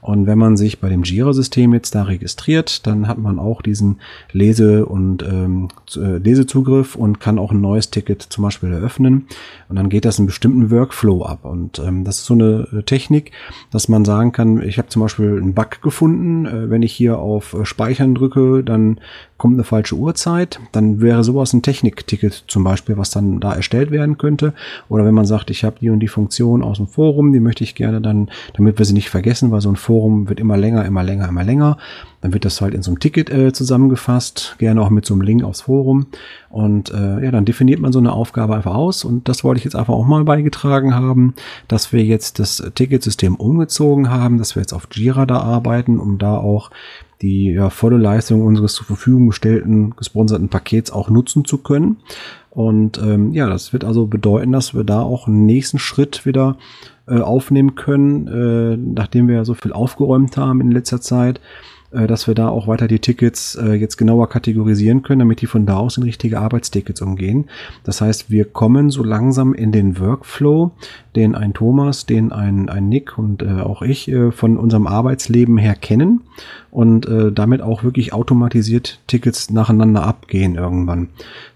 Und wenn man sich bei dem Jira-System jetzt da registriert, dann hat man auch diesen Lese- und ähm, äh, Lesezugriff und kann auch ein neues Ticket zum Beispiel eröffnen. Und dann geht das einen bestimmten Workflow ab. Und ähm, das ist so eine Technik, dass man sagen kann, ich habe zum Beispiel einen Bug gefunden. Äh, wenn ich hier auf äh, Speichern drücke, dann kommt eine falsche Uhrzeit. Dann wäre sowas ein Technikticket zum Beispiel, was dann da erstellt werden könnte. Oder wenn man sagt, ich habe die und die Funktion aus dem Forum, die möchte ich gerne dann, damit wir sie nicht vergessen, weil so ein wird immer länger, immer länger, immer länger. Dann wird das halt in so einem Ticket äh, zusammengefasst, gerne auch mit so einem Link aufs Forum. Und äh, ja, dann definiert man so eine Aufgabe einfach aus. Und das wollte ich jetzt einfach auch mal beigetragen haben, dass wir jetzt das Ticketsystem umgezogen haben, dass wir jetzt auf Jira da arbeiten, um da auch die ja, volle Leistung unseres zur Verfügung gestellten gesponserten Pakets auch nutzen zu können. Und ähm, ja, das wird also bedeuten, dass wir da auch einen nächsten Schritt wieder äh, aufnehmen können, äh, nachdem wir ja so viel aufgeräumt haben in letzter Zeit, dass wir da auch weiter die Tickets äh, jetzt genauer kategorisieren können, damit die von da aus in richtige Arbeitstickets umgehen. Das heißt, wir kommen so langsam in den Workflow, den ein Thomas, den ein, ein Nick und äh, auch ich äh, von unserem Arbeitsleben her kennen und äh, damit auch wirklich automatisiert Tickets nacheinander abgehen irgendwann.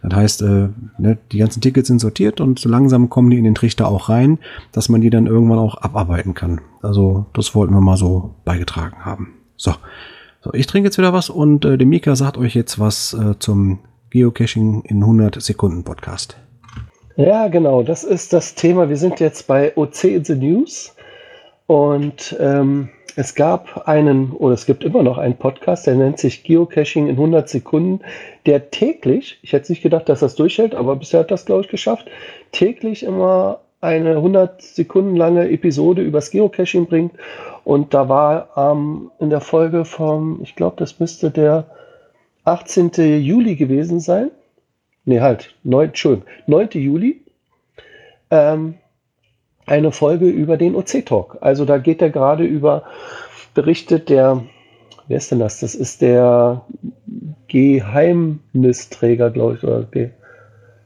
Das heißt, äh, ne, die ganzen Tickets sind sortiert und so langsam kommen die in den Trichter auch rein, dass man die dann irgendwann auch abarbeiten kann. Also das wollten wir mal so beigetragen haben. So, so ich trinke jetzt wieder was und äh, der Mika sagt euch jetzt was äh, zum Geocaching in 100 Sekunden Podcast. Ja, genau, das ist das Thema. Wir sind jetzt bei OC in the News und ähm, es gab einen, oder es gibt immer noch einen Podcast, der nennt sich Geocaching in 100 Sekunden, der täglich, ich hätte nicht gedacht, dass das durchhält, aber bisher hat das, glaube ich, geschafft, täglich immer eine 100 Sekunden lange Episode übers Geocaching bringt. Und da war ähm, in der Folge vom, ich glaube, das müsste der 18. Juli gewesen sein. Nee, halt, 9, Entschuldigung, 9. Juli. Ähm, eine Folge über den OC-Talk. Also da geht er gerade über, berichtet der, wer ist denn das? Das ist der Geheimnisträger, glaube ich, oder der,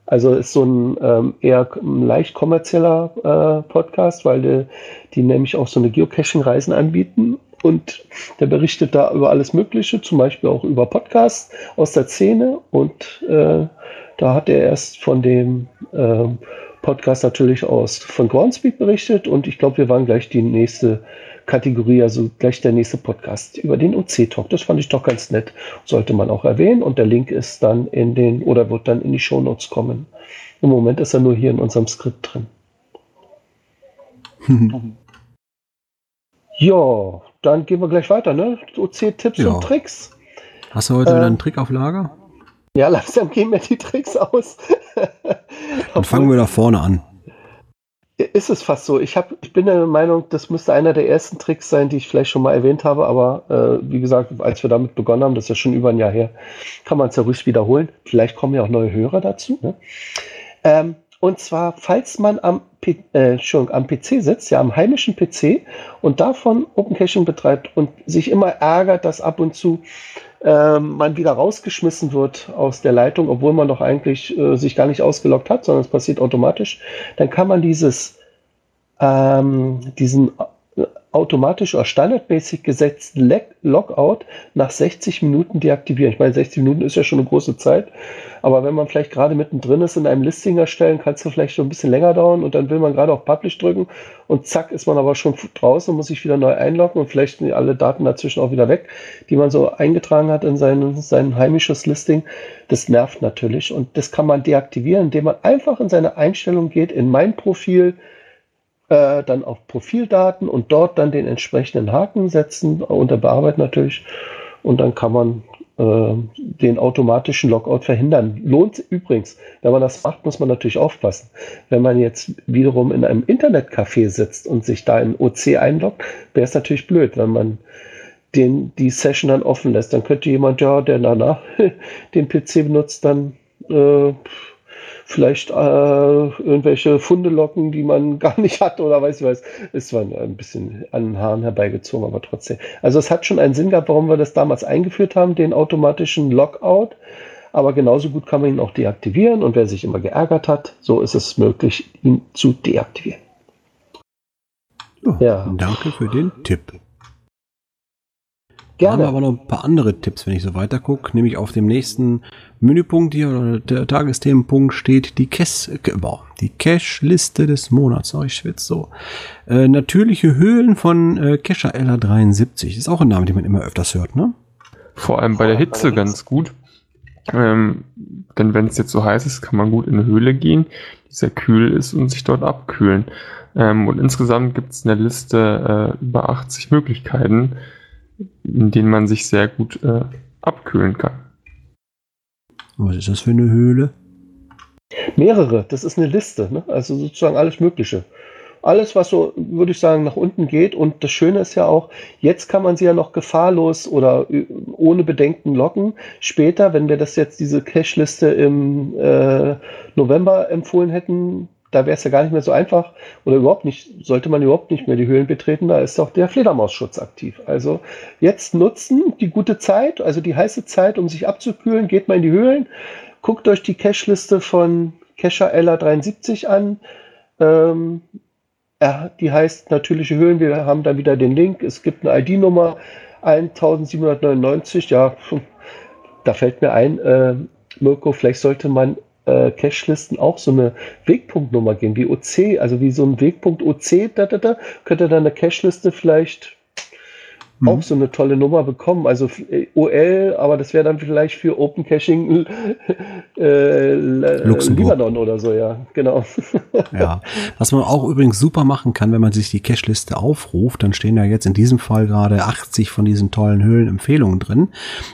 also ist so ein ähm, eher leicht kommerzieller äh, Podcast, weil die, die nämlich auch so eine Geocaching-Reisen anbieten. Und der berichtet da über alles Mögliche, zum Beispiel auch über Podcasts aus der Szene. Und äh, da hat er erst von dem äh, Podcast natürlich aus von Groundspeak berichtet und ich glaube, wir waren gleich die nächste Kategorie, also gleich der nächste Podcast über den OC-Talk. Das fand ich doch ganz nett. Sollte man auch erwähnen und der Link ist dann in den oder wird dann in die Shownotes kommen. Im Moment ist er nur hier in unserem Skript drin. ja, dann gehen wir gleich weiter, ne? OC-Tipps ja. und Tricks. Hast du heute äh, wieder einen Trick auf Lager? Ja, langsam gehen mir die Tricks aus. Dann fangen wir da vorne an. Ist es fast so. Ich, hab, ich bin der Meinung, das müsste einer der ersten Tricks sein, die ich vielleicht schon mal erwähnt habe, aber äh, wie gesagt, als wir damit begonnen haben, das ist ja schon über ein Jahr her, kann man es ja ruhig wiederholen. Vielleicht kommen ja auch neue Hörer dazu. Ne? Ähm, und zwar, falls man am, P äh, am PC sitzt, ja am heimischen PC und davon Open Caching betreibt und sich immer ärgert, dass ab und zu ähm, man wieder rausgeschmissen wird aus der Leitung, obwohl man doch eigentlich äh, sich gar nicht ausgeloggt hat, sondern es passiert automatisch, dann kann man dieses, ähm, diesen äh, automatisch oder standardmäßig gesetzten Logout nach 60 Minuten deaktivieren. Ich meine, 60 Minuten ist ja schon eine große Zeit, aber wenn man vielleicht gerade mittendrin ist in einem Listing erstellen, kann es vielleicht schon ein bisschen länger dauern und dann will man gerade auf Publish drücken und zack ist man aber schon draußen und muss sich wieder neu einloggen und vielleicht sind alle Daten dazwischen auch wieder weg, die man so eingetragen hat in sein, sein heimisches Listing. Das nervt natürlich und das kann man deaktivieren, indem man einfach in seine Einstellung geht, in mein Profil, äh, dann auf Profildaten und dort dann den entsprechenden Haken setzen, unter Bearbeiten natürlich. Und dann kann man äh, den automatischen Logout verhindern. Lohnt übrigens, wenn man das macht, muss man natürlich aufpassen. Wenn man jetzt wiederum in einem Internetcafé sitzt und sich da in OC einloggt, wäre es natürlich blöd, wenn man den, die Session dann offen lässt. Dann könnte jemand, ja, der danach den PC benutzt, dann äh, vielleicht äh, irgendwelche Funde locken, die man gar nicht hat oder weiß ich was. Es war ein bisschen an den Haaren herbeigezogen, aber trotzdem. Also es hat schon einen Sinn gehabt, warum wir das damals eingeführt haben, den automatischen Lockout. Aber genauso gut kann man ihn auch deaktivieren und wer sich immer geärgert hat, so ist es möglich, ihn zu deaktivieren. Oh, ja. Danke für den Tipp. Gerne. Haben aber noch ein paar andere Tipps, wenn ich so weiter gucke. Nämlich auf dem nächsten Menüpunkt hier oder der Tagesthemenpunkt steht die Cache, äh, die Cache-Liste des Monats. Oh, ich schwitze so. Äh, natürliche Höhlen von äh, Cacher LA73. Ist auch ein Name, den man immer öfters hört, ne? Vor allem bei der Hitze ganz gut. Ähm, denn wenn es jetzt so heiß ist, kann man gut in eine Höhle gehen, die sehr kühl ist und sich dort abkühlen. Ähm, und insgesamt gibt es eine Liste äh, über 80 Möglichkeiten, in denen man sich sehr gut äh, abkühlen kann. Was ist das für eine Höhle? Mehrere, das ist eine Liste, ne? also sozusagen alles Mögliche. Alles, was so, würde ich sagen, nach unten geht. Und das Schöne ist ja auch, jetzt kann man sie ja noch gefahrlos oder ohne Bedenken locken. Später, wenn wir das jetzt, diese Cache-Liste im äh, November empfohlen hätten, da wäre es ja gar nicht mehr so einfach oder überhaupt nicht, sollte man überhaupt nicht mehr die Höhlen betreten, da ist auch der Fledermausschutz aktiv. Also jetzt nutzen die gute Zeit, also die heiße Zeit, um sich abzukühlen, geht mal in die Höhlen, guckt euch die Cache-Liste von Cacher LA73 an. Ähm, ja, die heißt natürliche Höhlen, wir haben da wieder den Link, es gibt eine ID-Nummer 1799, ja, da fällt mir ein, äh, Mirko, vielleicht sollte man äh, Cache-Listen auch so eine Wegpunktnummer geben, wie OC, also wie so ein Wegpunkt OC, da, da, da, könnte dann eine Cache-Liste vielleicht mhm. auch so eine tolle Nummer bekommen. Also äh, OL, aber das wäre dann vielleicht für Open Caching äh, Libanon oder so, ja, genau. ja, was man auch übrigens super machen kann, wenn man sich die Cache-Liste aufruft, dann stehen ja jetzt in diesem Fall gerade 80 von diesen tollen Höhlenempfehlungen drin. Und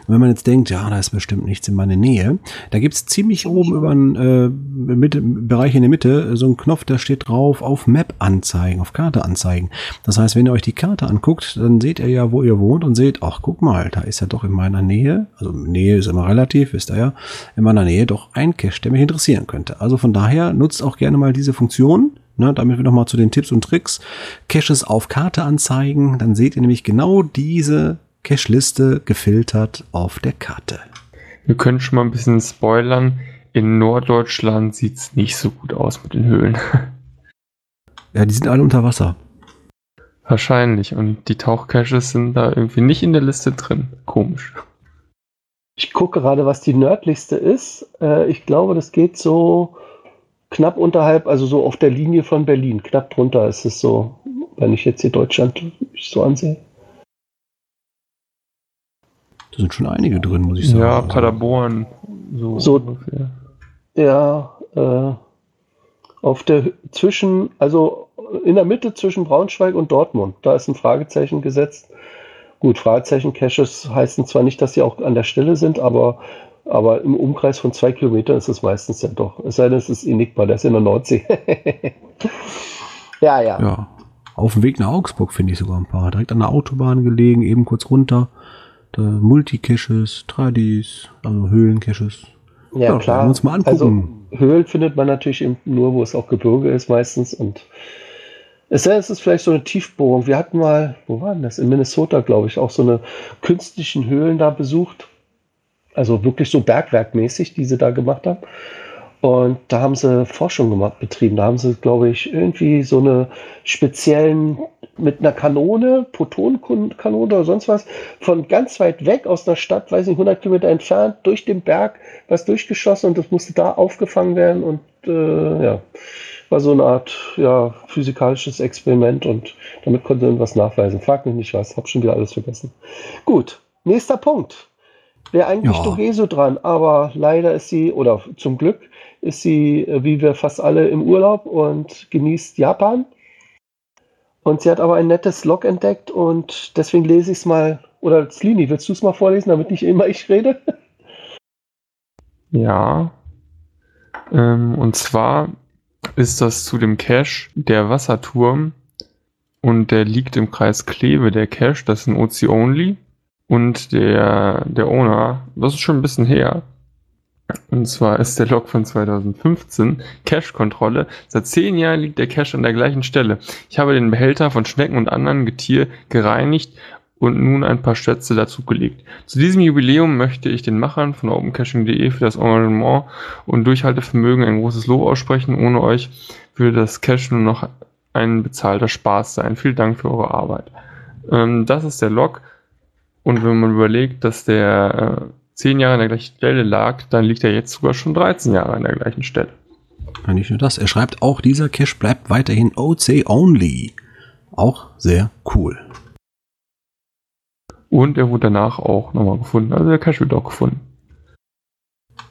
wenn man jetzt denkt, ja, da ist bestimmt nichts in meiner Nähe, da gibt es ziemlich oben über den äh, Mitte, Bereich in der Mitte so einen Knopf, da steht drauf auf Map anzeigen, auf Karte anzeigen. Das heißt, wenn ihr euch die Karte anguckt, dann seht ihr ja, wo ihr wohnt und seht, ach guck mal, da ist ja doch in meiner Nähe, also Nähe ist immer relativ, wisst ihr ja, in meiner Nähe doch ein Cache, der mich interessieren könnte. Also von daher nutzt auch gerne mal diese Funktion. Ne, damit wir nochmal zu den Tipps und Tricks. Caches auf Karte anzeigen, dann seht ihr nämlich genau diese Cache-Liste gefiltert auf der Karte. Wir können schon mal ein bisschen spoilern. In Norddeutschland sieht es nicht so gut aus mit den Höhlen. Ja, die sind alle unter Wasser. Wahrscheinlich. Und die Tauchcaches sind da irgendwie nicht in der Liste drin. Komisch. Ich gucke gerade, was die nördlichste ist. Äh, ich glaube, das geht so knapp unterhalb, also so auf der Linie von Berlin. Knapp drunter ist es so, wenn ich jetzt hier Deutschland so ansehe. Da sind schon einige drin, muss ich sagen. Ja, Paderborn. So, so ungefähr. Ja, äh, auf der zwischen, also in der Mitte zwischen Braunschweig und Dortmund. Da ist ein Fragezeichen gesetzt. Gut, Fragezeichen-Caches heißen zwar nicht, dass sie auch an der Stelle sind, aber Aber im Umkreis von zwei Kilometern ist es meistens ja doch. Es sei denn, es ist Enigma, der ist in der Nordsee. ja, ja. Ja. Auf dem Weg nach Augsburg finde ich sogar ein paar. Direkt an der Autobahn gelegen, eben kurz runter. Multicaches, Tradis, also Höhlencaches. Ja, ja klar. Uns mal angucken. Also Höhlen findet man natürlich nur, wo es auch Gebirge ist meistens. Und es ist vielleicht so eine Tiefbohrung. Wir hatten mal, wo war denn das? In Minnesota, glaube ich, auch so eine künstlichen Höhlen da besucht. Also wirklich so bergwerkmäßig, die sie da gemacht haben. Und da haben sie Forschung gemacht, betrieben. Da haben sie, glaube ich, irgendwie so eine speziellen, mit einer Kanone, Protonenkanone oder sonst was, von ganz weit weg aus einer Stadt, weiß nicht, 100 Kilometer entfernt, durch den Berg was durchgeschossen und das musste da aufgefangen werden und äh, ja, war so eine Art ja, physikalisches Experiment und damit konnte man was nachweisen. Frag mich nicht was, hab schon wieder alles vergessen. Gut, nächster Punkt. Wäre eigentlich ja. Dogeso dran, aber leider ist sie, oder zum Glück, ist sie, äh, wie wir fast alle, im Urlaub und genießt Japan. Und sie hat aber ein nettes Log entdeckt und deswegen lese ich es mal. Oder Slini, willst du es mal vorlesen, damit nicht immer ich rede? Ja. Ähm, und zwar ist das zu dem Cache der Wasserturm und der liegt im Kreis Kleve, der Cache, das ist ein OC Only. Und der, der Owner, das ist schon ein bisschen her, und zwar ist der Log von 2015 Cache-Kontrolle. Seit zehn Jahren liegt der Cache an der gleichen Stelle. Ich habe den Behälter von Schnecken und anderen Getier gereinigt und nun ein paar Schätze dazugelegt. Zu diesem Jubiläum möchte ich den Machern von opencaching.de für das Engagement und Durchhaltevermögen ein großes Lob aussprechen. Ohne euch würde das Cache nur noch ein bezahlter Spaß sein. Vielen Dank für eure Arbeit. Ähm, das ist der Log. Und wenn man überlegt, dass der äh, zehn Jahre an der gleichen Stelle lag, dann liegt er jetzt sogar schon 13 Jahre an der gleichen Stelle. Ja, nicht nur das, er schreibt auch, dieser Cache bleibt weiterhin OC only. Auch sehr cool. Und er wurde danach auch nochmal gefunden. Also der wird auch gefunden.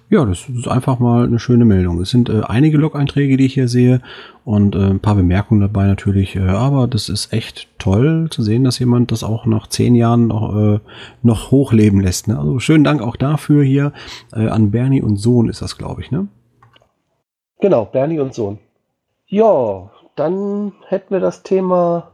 Ja, das ist einfach mal eine schöne Meldung. Es sind äh, einige Log-Einträge, die ich hier sehe und äh, ein paar Bemerkungen dabei natürlich. Äh, aber das ist echt toll zu sehen, dass jemand das auch nach zehn Jahren noch, äh, noch hochleben lässt. Ne? Also schönen Dank auch dafür hier äh, an Bernie und Sohn ist das, glaube ich, ne? Genau, Bernie und Sohn. Ja, dann hätten wir das Thema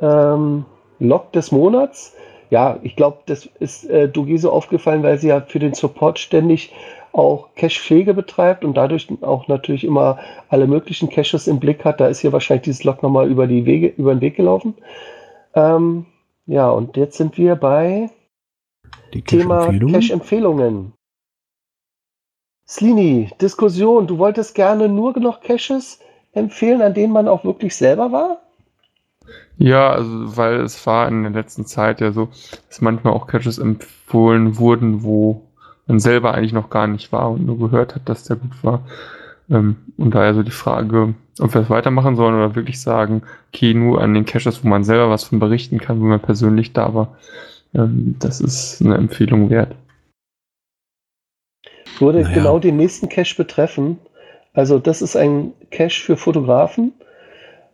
ähm, Log des Monats. Ja, ich glaube, das ist äh, Dugi so aufgefallen, weil sie ja für den Support ständig auch Cache-Pflege betreibt und dadurch auch natürlich immer alle möglichen Caches im Blick hat. Da ist hier wahrscheinlich dieses Log nochmal über, die Wege, über den Weg gelaufen. Ähm, ja, und jetzt sind wir bei die Thema Cache-Empfehlungen. Slini, Diskussion. Du wolltest gerne nur noch Caches empfehlen, an denen man auch wirklich selber war? Ja, also weil es war in der letzten Zeit ja so, dass manchmal auch Caches empfohlen wurden, wo man selber eigentlich noch gar nicht war und nur gehört hat, dass der gut war. Ähm, und daher so die Frage, ob wir es weitermachen sollen oder wirklich sagen, okay, nur an den Caches, wo man selber was von berichten kann, wo man persönlich da war. Ähm, das ist eine Empfehlung wert. Würde naja. genau den nächsten Cache betreffen. Also das ist ein Cache für Fotografen.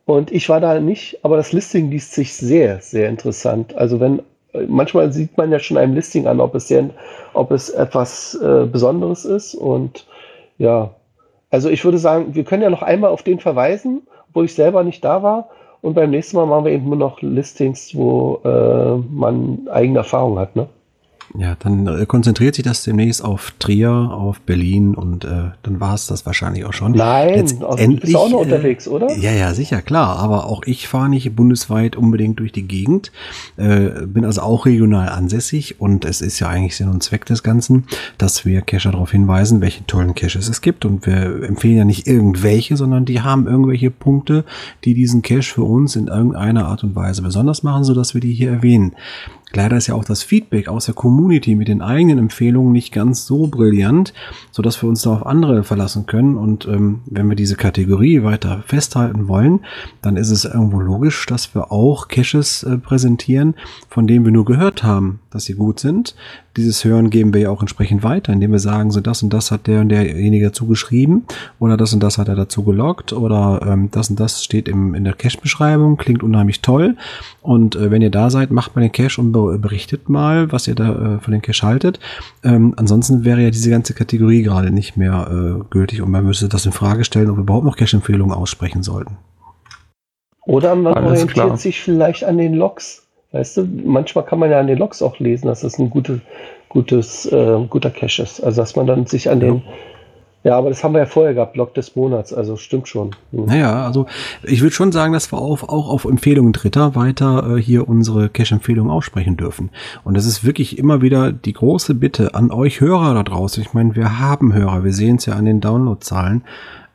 Und ich war da nicht, aber das Listing liest sich sehr, sehr interessant. Also wenn manchmal sieht man ja schon einem Listing an, ob es, sehr, ob es etwas äh, Besonderes ist. Und ja, also ich würde sagen, wir können ja noch einmal auf den verweisen, wo ich selber nicht da war. Und beim nächsten Mal machen wir eben nur noch Listings, wo äh, man eigene Erfahrung hat. Ne? Ja, dann äh, konzentriert sich das demnächst auf Trier, auf Berlin und äh, dann war es das wahrscheinlich auch schon. Nein, du bist auch noch äh, unterwegs, oder? Ja, ja, sicher, klar. Aber auch ich fahre nicht bundesweit unbedingt durch die Gegend, äh, bin also auch regional ansässig und es ist ja eigentlich Sinn und Zweck des Ganzen, dass wir Cacher darauf hinweisen, welche tollen Caches es gibt und wir empfehlen ja nicht irgendwelche, sondern die haben irgendwelche Punkte, die diesen Cache für uns in irgendeiner Art und Weise besonders machen, sodass wir die hier erwähnen. Leider ist ja auch das Feedback aus der Community mit den eigenen Empfehlungen nicht ganz so brillant, so dass wir uns da auf andere verlassen können. Und ähm, wenn wir diese Kategorie weiter festhalten wollen, dann ist es irgendwo logisch, dass wir auch Caches äh, präsentieren, von denen wir nur gehört haben, dass sie gut sind. Dieses Hören geben wir ja auch entsprechend weiter, indem wir sagen, so das und das hat der und derjenige dazu geschrieben oder das und das hat er dazu gelockt oder ähm, das und das steht im, in der Cache-Beschreibung, klingt unheimlich toll. Und äh, wenn ihr da seid, macht mal den Cache und berichtet mal, was ihr da äh, von den Cache haltet. Ähm, ansonsten wäre ja diese ganze Kategorie gerade nicht mehr äh, gültig und man müsste das in Frage stellen, ob wir überhaupt noch Cache-Empfehlungen aussprechen sollten. Oder man Alles orientiert klar. sich vielleicht an den Logs. Weißt du, manchmal kann man ja an den Logs auch lesen, dass das ein gute, gutes, äh, guter Cache ist. Also dass man dann sich an den ja, aber das haben wir ja vorher gehabt, Log des Monats, also stimmt schon. Hm. Naja, also ich würde schon sagen, dass wir auf, auch auf Empfehlungen Dritter weiter äh, hier unsere Cache-Empfehlungen aussprechen dürfen. Und das ist wirklich immer wieder die große Bitte an euch Hörer da draußen. Ich meine, wir haben Hörer, wir sehen es ja an den Downloadzahlen.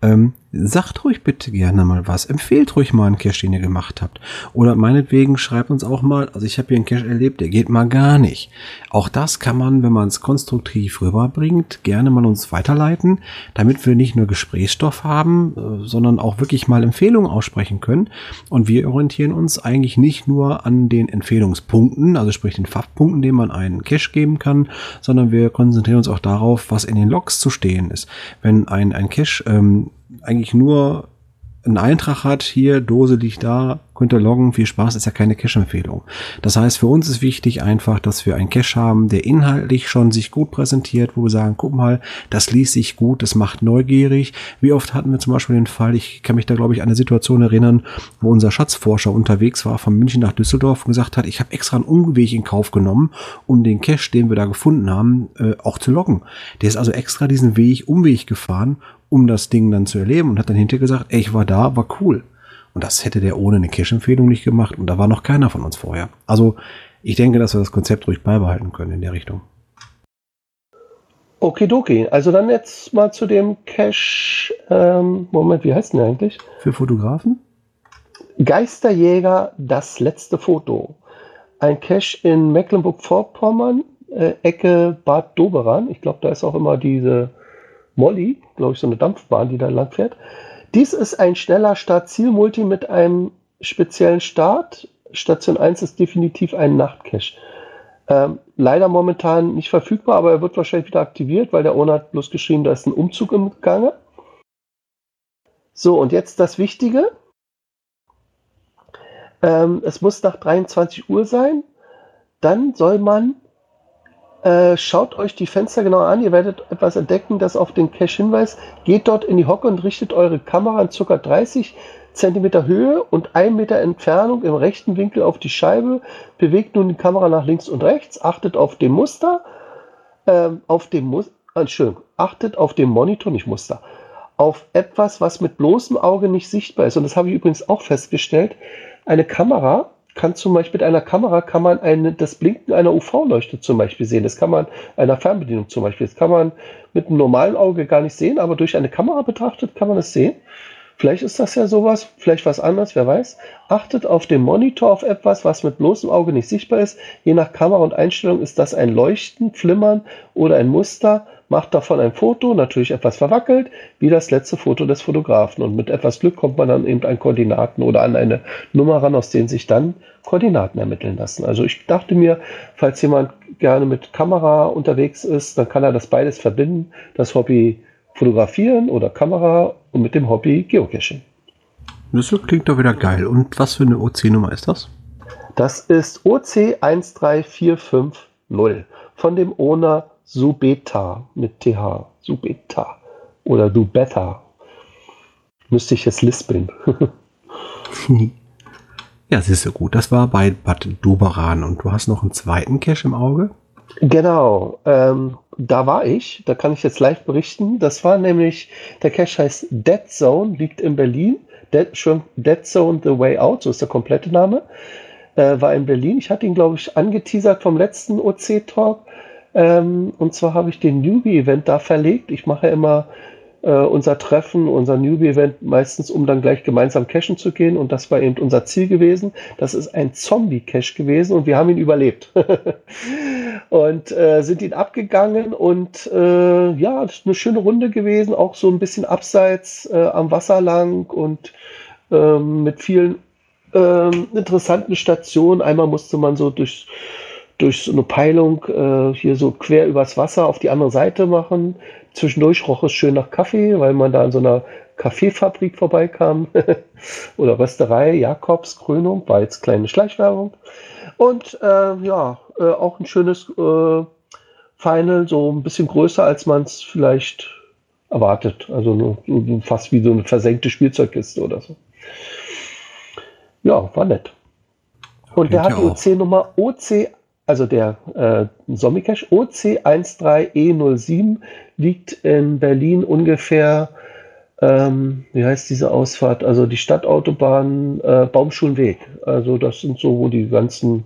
Ähm, sagt ruhig bitte gerne mal was. Empfehlt ruhig mal einen Cache, den ihr gemacht habt. Oder meinetwegen schreibt uns auch mal, also ich habe hier einen Cache erlebt, der geht mal gar nicht. Auch das kann man, wenn man es konstruktiv rüberbringt, gerne mal uns weiterleiten, damit wir nicht nur Gesprächsstoff haben, äh, sondern auch wirklich mal Empfehlungen aussprechen können. Und wir orientieren uns eigentlich nicht nur an den Empfehlungspunkten, also sprich den Fachpunkten, denen man einen Cache geben kann, sondern wir konzentrieren uns auch darauf, was in den Logs zu stehen ist. Wenn ein, ein Cache ähm, eigentlich nur einen Eintrag hat, hier, Dose liegt da, könnt ihr loggen, viel Spaß, ist ja keine Cache-Empfehlung. Das heißt, für uns ist wichtig einfach, dass wir einen Cache haben, der inhaltlich schon sich gut präsentiert, wo wir sagen, guck mal, das liest sich gut, das macht neugierig. Wie oft hatten wir zum Beispiel den Fall, ich kann mich da glaube ich an eine Situation erinnern, wo unser Schatzforscher unterwegs war von München nach Düsseldorf und gesagt hat, ich habe extra einen Umweg in Kauf genommen, um den Cache, den wir da gefunden haben, äh, auch zu loggen. Der ist also extra diesen Weg, Umweg gefahren, um das Ding dann zu erleben und hat dann hinterher gesagt, ey, ich war da, war cool. Und das hätte der ohne eine Cache-Empfehlung nicht gemacht und da war noch keiner von uns vorher. Also ich denke, dass wir das Konzept ruhig beibehalten können in der Richtung. Okidoki, also dann jetzt mal zu dem Cache, ähm, Moment, wie heißt denn der eigentlich? Für Fotografen? Geisterjäger, das letzte Foto. Ein Cache in Mecklenburg-Vorpommern, äh, Ecke Bad Doberan. Ich glaube, da ist auch immer diese Molly, glaube ich, so eine Dampfbahn, die da lang fährt. Dies ist ein schneller Start-Ziel-Multi mit einem speziellen Start. Station 1 ist definitiv ein Nachtcache. Ähm, leider momentan nicht verfügbar, aber er wird wahrscheinlich wieder aktiviert, weil der Owner hat bloß geschrieben, da ist ein Umzug im Gange. So, und jetzt das Wichtige. Ähm, es muss nach 23 Uhr sein. Dann soll man äh, schaut euch die Fenster genau an. Ihr werdet etwas entdecken, das auf den Cache hinweist. Geht dort in die Hocke und richtet eure Kamera in ca. 30 cm Höhe und 1 Meter Entfernung im rechten Winkel auf die Scheibe. Bewegt nun die Kamera nach links und rechts. Achtet auf dem Muster. Ähm, auf dem Muster. Entschuldigung. Achtet auf dem Monitor, nicht Muster. Auf etwas, was mit bloßem Auge nicht sichtbar ist. Und das habe ich übrigens auch festgestellt. Eine Kamera kann zum Beispiel mit einer Kamera kann man eine, das Blinken einer UV-Leuchte zum Beispiel sehen. Das kann man einer Fernbedienung zum Beispiel. Das kann man mit einem normalen Auge gar nicht sehen, aber durch eine Kamera betrachtet kann man es sehen. Vielleicht ist das ja sowas, vielleicht was anderes, wer weiß. Achtet auf dem Monitor auf etwas, was mit bloßem Auge nicht sichtbar ist. Je nach Kamera und Einstellung ist das ein Leuchten, Flimmern oder ein Muster macht davon ein Foto, natürlich etwas verwackelt, wie das letzte Foto des Fotografen. Und mit etwas Glück kommt man dann eben an Koordinaten oder an eine Nummer ran, aus denen sich dann Koordinaten ermitteln lassen. Also ich dachte mir, falls jemand gerne mit Kamera unterwegs ist, dann kann er das beides verbinden, das Hobby Fotografieren oder Kamera und mit dem Hobby Geocaching. Das klingt doch wieder geil. Und was für eine OC-Nummer ist das? Das ist OC 13450 von dem Owner Subeta mit TH. Subeta. Oder Dubeta. Müsste ich jetzt lispeln. ja, siehst du gut. Das war bei Bad Doberan. Und du hast noch einen zweiten Cache im Auge? Genau. Ähm, da war ich. Da kann ich jetzt live berichten. Das war nämlich, der Cache heißt Dead Zone, liegt in Berlin. Dead, schon Dead Zone The Way Out, so ist der komplette Name. Äh, war in Berlin. Ich hatte ihn, glaube ich, angeteasert vom letzten OC-Talk. Ähm, und zwar habe ich den Newbie-Event da verlegt. Ich mache immer äh, unser Treffen, unser Newbie-Event meistens, um dann gleich gemeinsam cashen zu gehen. Und das war eben unser Ziel gewesen. Das ist ein Zombie-Cache gewesen und wir haben ihn überlebt. und äh, sind ihn abgegangen und äh, ja, eine schöne Runde gewesen. Auch so ein bisschen abseits äh, am Wasser lang und ähm, mit vielen ähm, interessanten Stationen. Einmal musste man so durch durch so eine Peilung äh, hier so quer übers Wasser auf die andere Seite machen. Zwischendurch roch es schön nach Kaffee, weil man da an so einer Kaffeefabrik vorbeikam. Oder Rösterei, Jakobs, Krönung, war jetzt kleine Schleichwerbung. Und äh, ja, äh, auch ein schönes äh, Final, so ein bisschen größer, als man es vielleicht erwartet. Also fast wie so eine versenkte Spielzeugkiste oder so. Ja, war nett. Und der hat die OC-Nummer OC, also der äh, Zombie Cache OC13E07 liegt in Berlin ungefähr, ähm, wie heißt diese Ausfahrt? Also die Stadtautobahn äh, Baumschulenweg. Also das sind so, wo die ganzen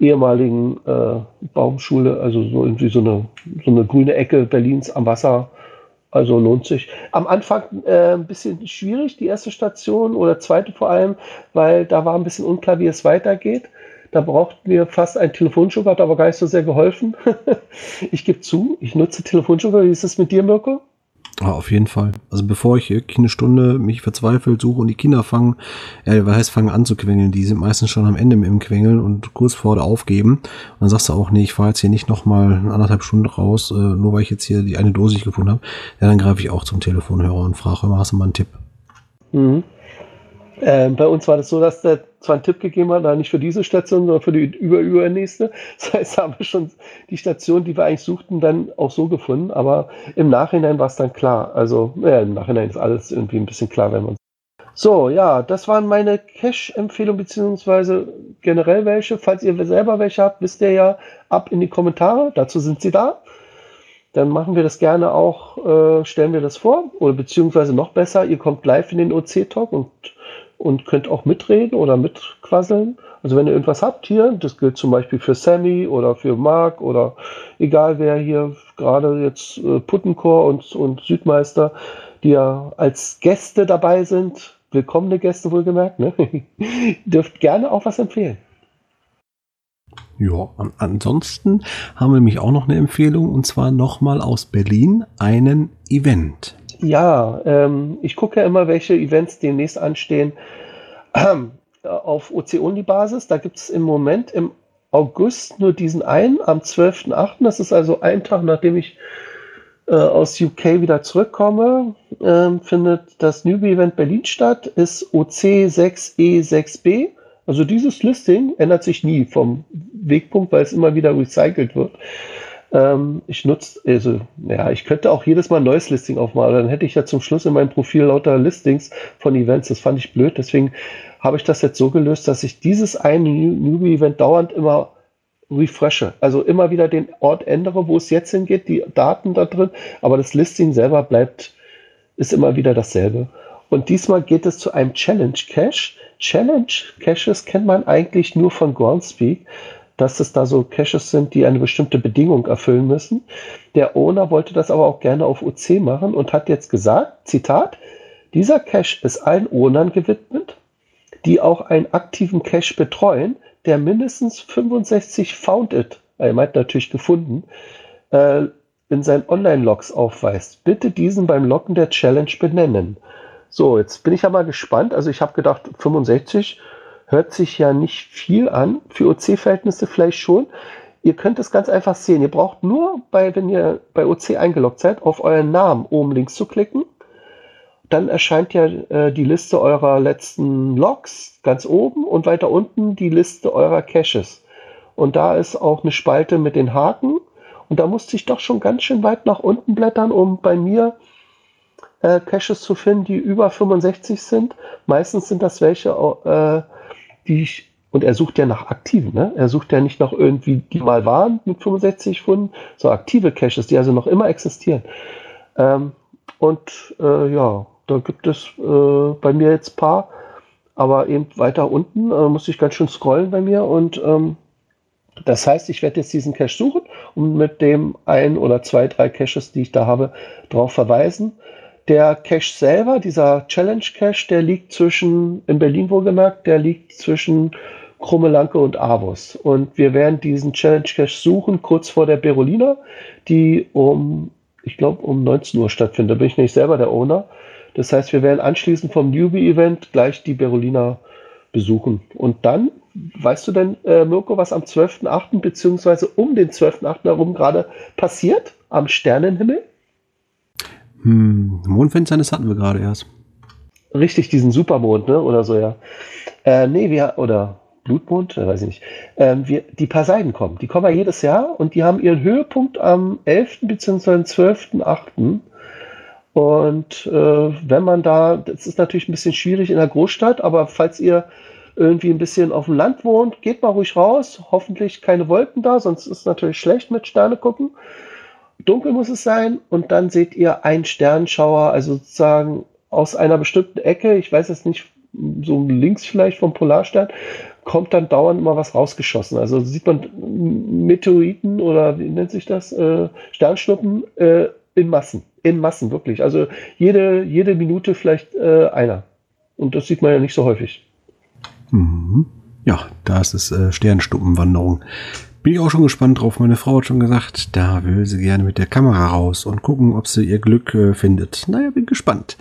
ehemaligen äh, Baumschule, also so irgendwie so eine, so eine grüne Ecke Berlins am Wasser. Also lohnt sich. Am Anfang äh, ein bisschen schwierig, die erste Station oder zweite vor allem, weil da war ein bisschen unklar, wie es weitergeht. Da brauchten wir fast einen Telefonjoker, hat aber gar nicht so sehr geholfen. ich gebe zu, ich nutze Telefonjoker. Wie ist es mit dir, Mirko? Ja, auf jeden Fall. Also bevor ich eine Stunde mich verzweifelt suche und die Kinder fangen, äh, was heißt fangen an zu quengeln, die sind meistens schon am Ende mit dem Quengeln und kurz vor der Aufgeben. Und dann sagst du auch, nee, ich fahre jetzt hier nicht nochmal anderthalb Stunden raus, äh, nur weil ich jetzt hier die eine Dose nicht gefunden habe. Ja, dann greife ich auch zum Telefonhörer und frage immer, hast du mal einen Tipp? Mhm. Ähm, bei uns war das so, dass der zwar einen Tipp gegeben hat, nicht für diese Station, sondern für die überübernächste. Das heißt, haben wir schon die Station, die wir eigentlich suchten, dann auch so gefunden. Aber im Nachhinein war es dann klar. Also, ja, im Nachhinein ist alles irgendwie ein bisschen klar, wenn man. So, ja, das waren meine Cache-Empfehlungen, beziehungsweise generell welche. Falls ihr selber welche habt, wisst ihr ja ab in die Kommentare. Dazu sind sie da. Dann machen wir das gerne auch, äh, stellen wir das vor. Oder beziehungsweise noch besser, ihr kommt live in den OC-Talk und und könnt auch mitreden oder mitquasseln. Also wenn ihr irgendwas habt hier, das gilt zum Beispiel für Sammy oder für Marc oder egal wer hier gerade jetzt äh, Puttenchor und, und Südmeister, die ja als Gäste dabei sind, willkommene Gäste wohlgemerkt, ne? dürft gerne auch was empfehlen. Ja, an, ansonsten haben wir nämlich auch noch eine Empfehlung und zwar nochmal aus Berlin einen Event. Ja, ähm, ich gucke ja immer, welche Events demnächst anstehen ähm, auf OC-Only-Basis. Da gibt es im Moment im August nur diesen einen am 12.8. Das ist also ein Tag, nachdem ich äh, aus UK wieder zurückkomme, ähm, findet das Newbie-Event Berlin statt, ist OC6E6B. Also dieses Listing ändert sich nie vom Wegpunkt, weil es immer wieder recycelt wird. Ähm, ich nutze, also, ja, ich könnte auch jedes Mal ein neues Listing aufmachen. Dann hätte ich ja zum Schluss in meinem Profil lauter Listings von Events. Das fand ich blöd. Deswegen habe ich das jetzt so gelöst, dass ich dieses eine Newbie-Event dauernd immer refreshe. Also immer wieder den Ort ändere, wo es jetzt hingeht, die Daten da drin. Aber das Listing selber bleibt, ist immer wieder dasselbe. Und diesmal geht es zu einem Challenge Cache. Challenge Caches kennt man eigentlich nur von Groundspeak dass es da so Caches sind, die eine bestimmte Bedingung erfüllen müssen. Der Owner wollte das aber auch gerne auf OC machen und hat jetzt gesagt, Zitat, dieser Cache ist allen Ownern gewidmet, die auch einen aktiven Cache betreuen, der mindestens 65 Founded, er meint natürlich gefunden, äh, in seinen Online-Logs aufweist. Bitte diesen beim Locken der Challenge benennen. So, jetzt bin ich ja mal gespannt. Also ich habe gedacht, 65 hört sich ja nicht viel an, für OC-Verhältnisse vielleicht schon. Ihr könnt es ganz einfach sehen. Ihr braucht nur, bei, wenn ihr bei OC eingeloggt seid, auf euren Namen oben links zu klicken. Dann erscheint ja äh, die Liste eurer letzten Logs ganz oben und weiter unten die Liste eurer Caches. Und da ist auch eine Spalte mit den Haken. Und da musste ich doch schon ganz schön weit nach unten blättern, um bei mir äh, Caches zu finden, die über 65 sind. Meistens sind das welche, äh, die ich, und er sucht ja nach aktiven, ne? Er sucht ja nicht nach irgendwie, die mal waren mit 65 Funden, so aktive Caches, die also noch immer existieren. Ähm, und äh, ja, da gibt es äh, bei mir jetzt paar, aber eben weiter unten äh, muss ich ganz schön scrollen bei mir und ähm, das heißt, ich werde jetzt diesen Cache suchen und mit dem ein oder zwei, drei Caches, die ich da habe, darauf verweisen. Der Cache selber, dieser Challenge Cache, der liegt zwischen, in Berlin wohlgemerkt, der liegt zwischen Krummelanke und Avus. Und wir werden diesen Challenge Cache suchen, kurz vor der Berolina, die um, ich glaube, um 19 Uhr stattfindet. Da bin ich nicht selber der Owner. Das heißt, wir werden anschließend vom Newbie-Event gleich die Berolina besuchen. Und dann weißt du denn, äh, Mirko, was am 12.8. beziehungsweise um den 12.8. herum gerade passiert am Sternenhimmel? Hm, Mondfinsternis hatten wir gerade erst. Richtig, diesen Supermond, ne? Oder so, ja. Äh, nee, wir, oder Blutmond, äh, weiß ich nicht. Ähm, wir, die Perseiden kommen. Die kommen ja jedes Jahr und die haben ihren Höhepunkt am 11. bzw. 12.8. Und äh, wenn man da, das ist natürlich ein bisschen schwierig in der Großstadt, aber falls ihr irgendwie ein bisschen auf dem Land wohnt, geht mal ruhig raus. Hoffentlich keine Wolken da, sonst ist es natürlich schlecht mit Sterne gucken. Dunkel muss es sein und dann seht ihr einen Sternschauer, also sozusagen aus einer bestimmten Ecke, ich weiß jetzt nicht, so links vielleicht vom Polarstern, kommt dann dauernd immer was rausgeschossen. Also sieht man Meteoriten oder wie nennt sich das? Äh, Sternschnuppen äh, in Massen. In Massen, wirklich. Also jede, jede Minute vielleicht äh, einer. Und das sieht man ja nicht so häufig. Mhm. Ja, da ist es äh, Sternstuppenwanderung. Bin ich auch schon gespannt drauf. Meine Frau hat schon gesagt, da will sie gerne mit der Kamera raus und gucken, ob sie ihr Glück äh, findet. Naja, bin gespannt.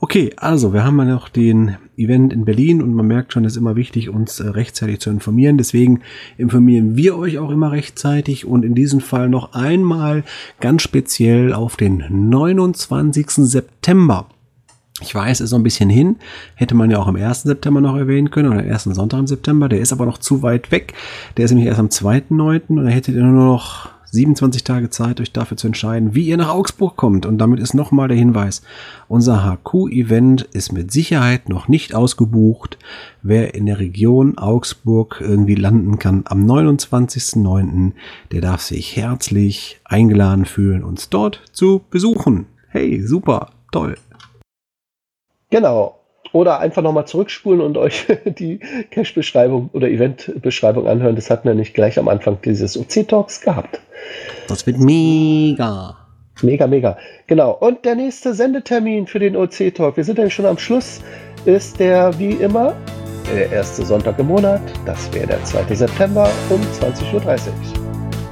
Okay, also wir haben ja noch den Event in Berlin und man merkt schon, es ist immer wichtig, uns äh, rechtzeitig zu informieren. Deswegen informieren wir euch auch immer rechtzeitig und in diesem Fall noch einmal ganz speziell auf den 29. September. Ich weiß, ist so ein bisschen hin. Hätte man ja auch am 1. September noch erwähnen können oder am 1. Sonntag im September. Der ist aber noch zu weit weg. Der ist nämlich erst am 2.9. und da hättet ihr nur noch 27 Tage Zeit, euch dafür zu entscheiden, wie ihr nach Augsburg kommt. Und damit ist nochmal der Hinweis, unser HQ-Event ist mit Sicherheit noch nicht ausgebucht. Wer in der Region Augsburg irgendwie landen kann am 29.09., der darf sich herzlich eingeladen fühlen, uns dort zu besuchen. Hey, super, toll. Genau. Oder einfach nochmal zurückspulen und euch die Cache-Beschreibung oder Event-Beschreibung anhören. Das hatten wir nicht gleich am Anfang dieses OC-Talks gehabt. Das wird mega. Mega, mega. Genau. Und der nächste Sendetermin für den OC-Talk, wir sind ja schon am Schluss, ist der wie immer der erste Sonntag im Monat. Das wäre der 2. September um 20.30 Uhr.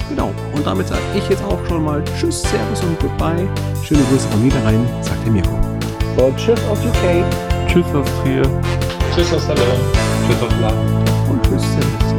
Genau. Und damit sage ich jetzt auch schon mal Tschüss, Servus und Goodbye. Schöne Grüße von Niederrhein, sagt der Mirko. Und tschüss aus UK. Tschüss aus Trier. Tschüss aus Salon. Tschüss aus Land. Und tschüss.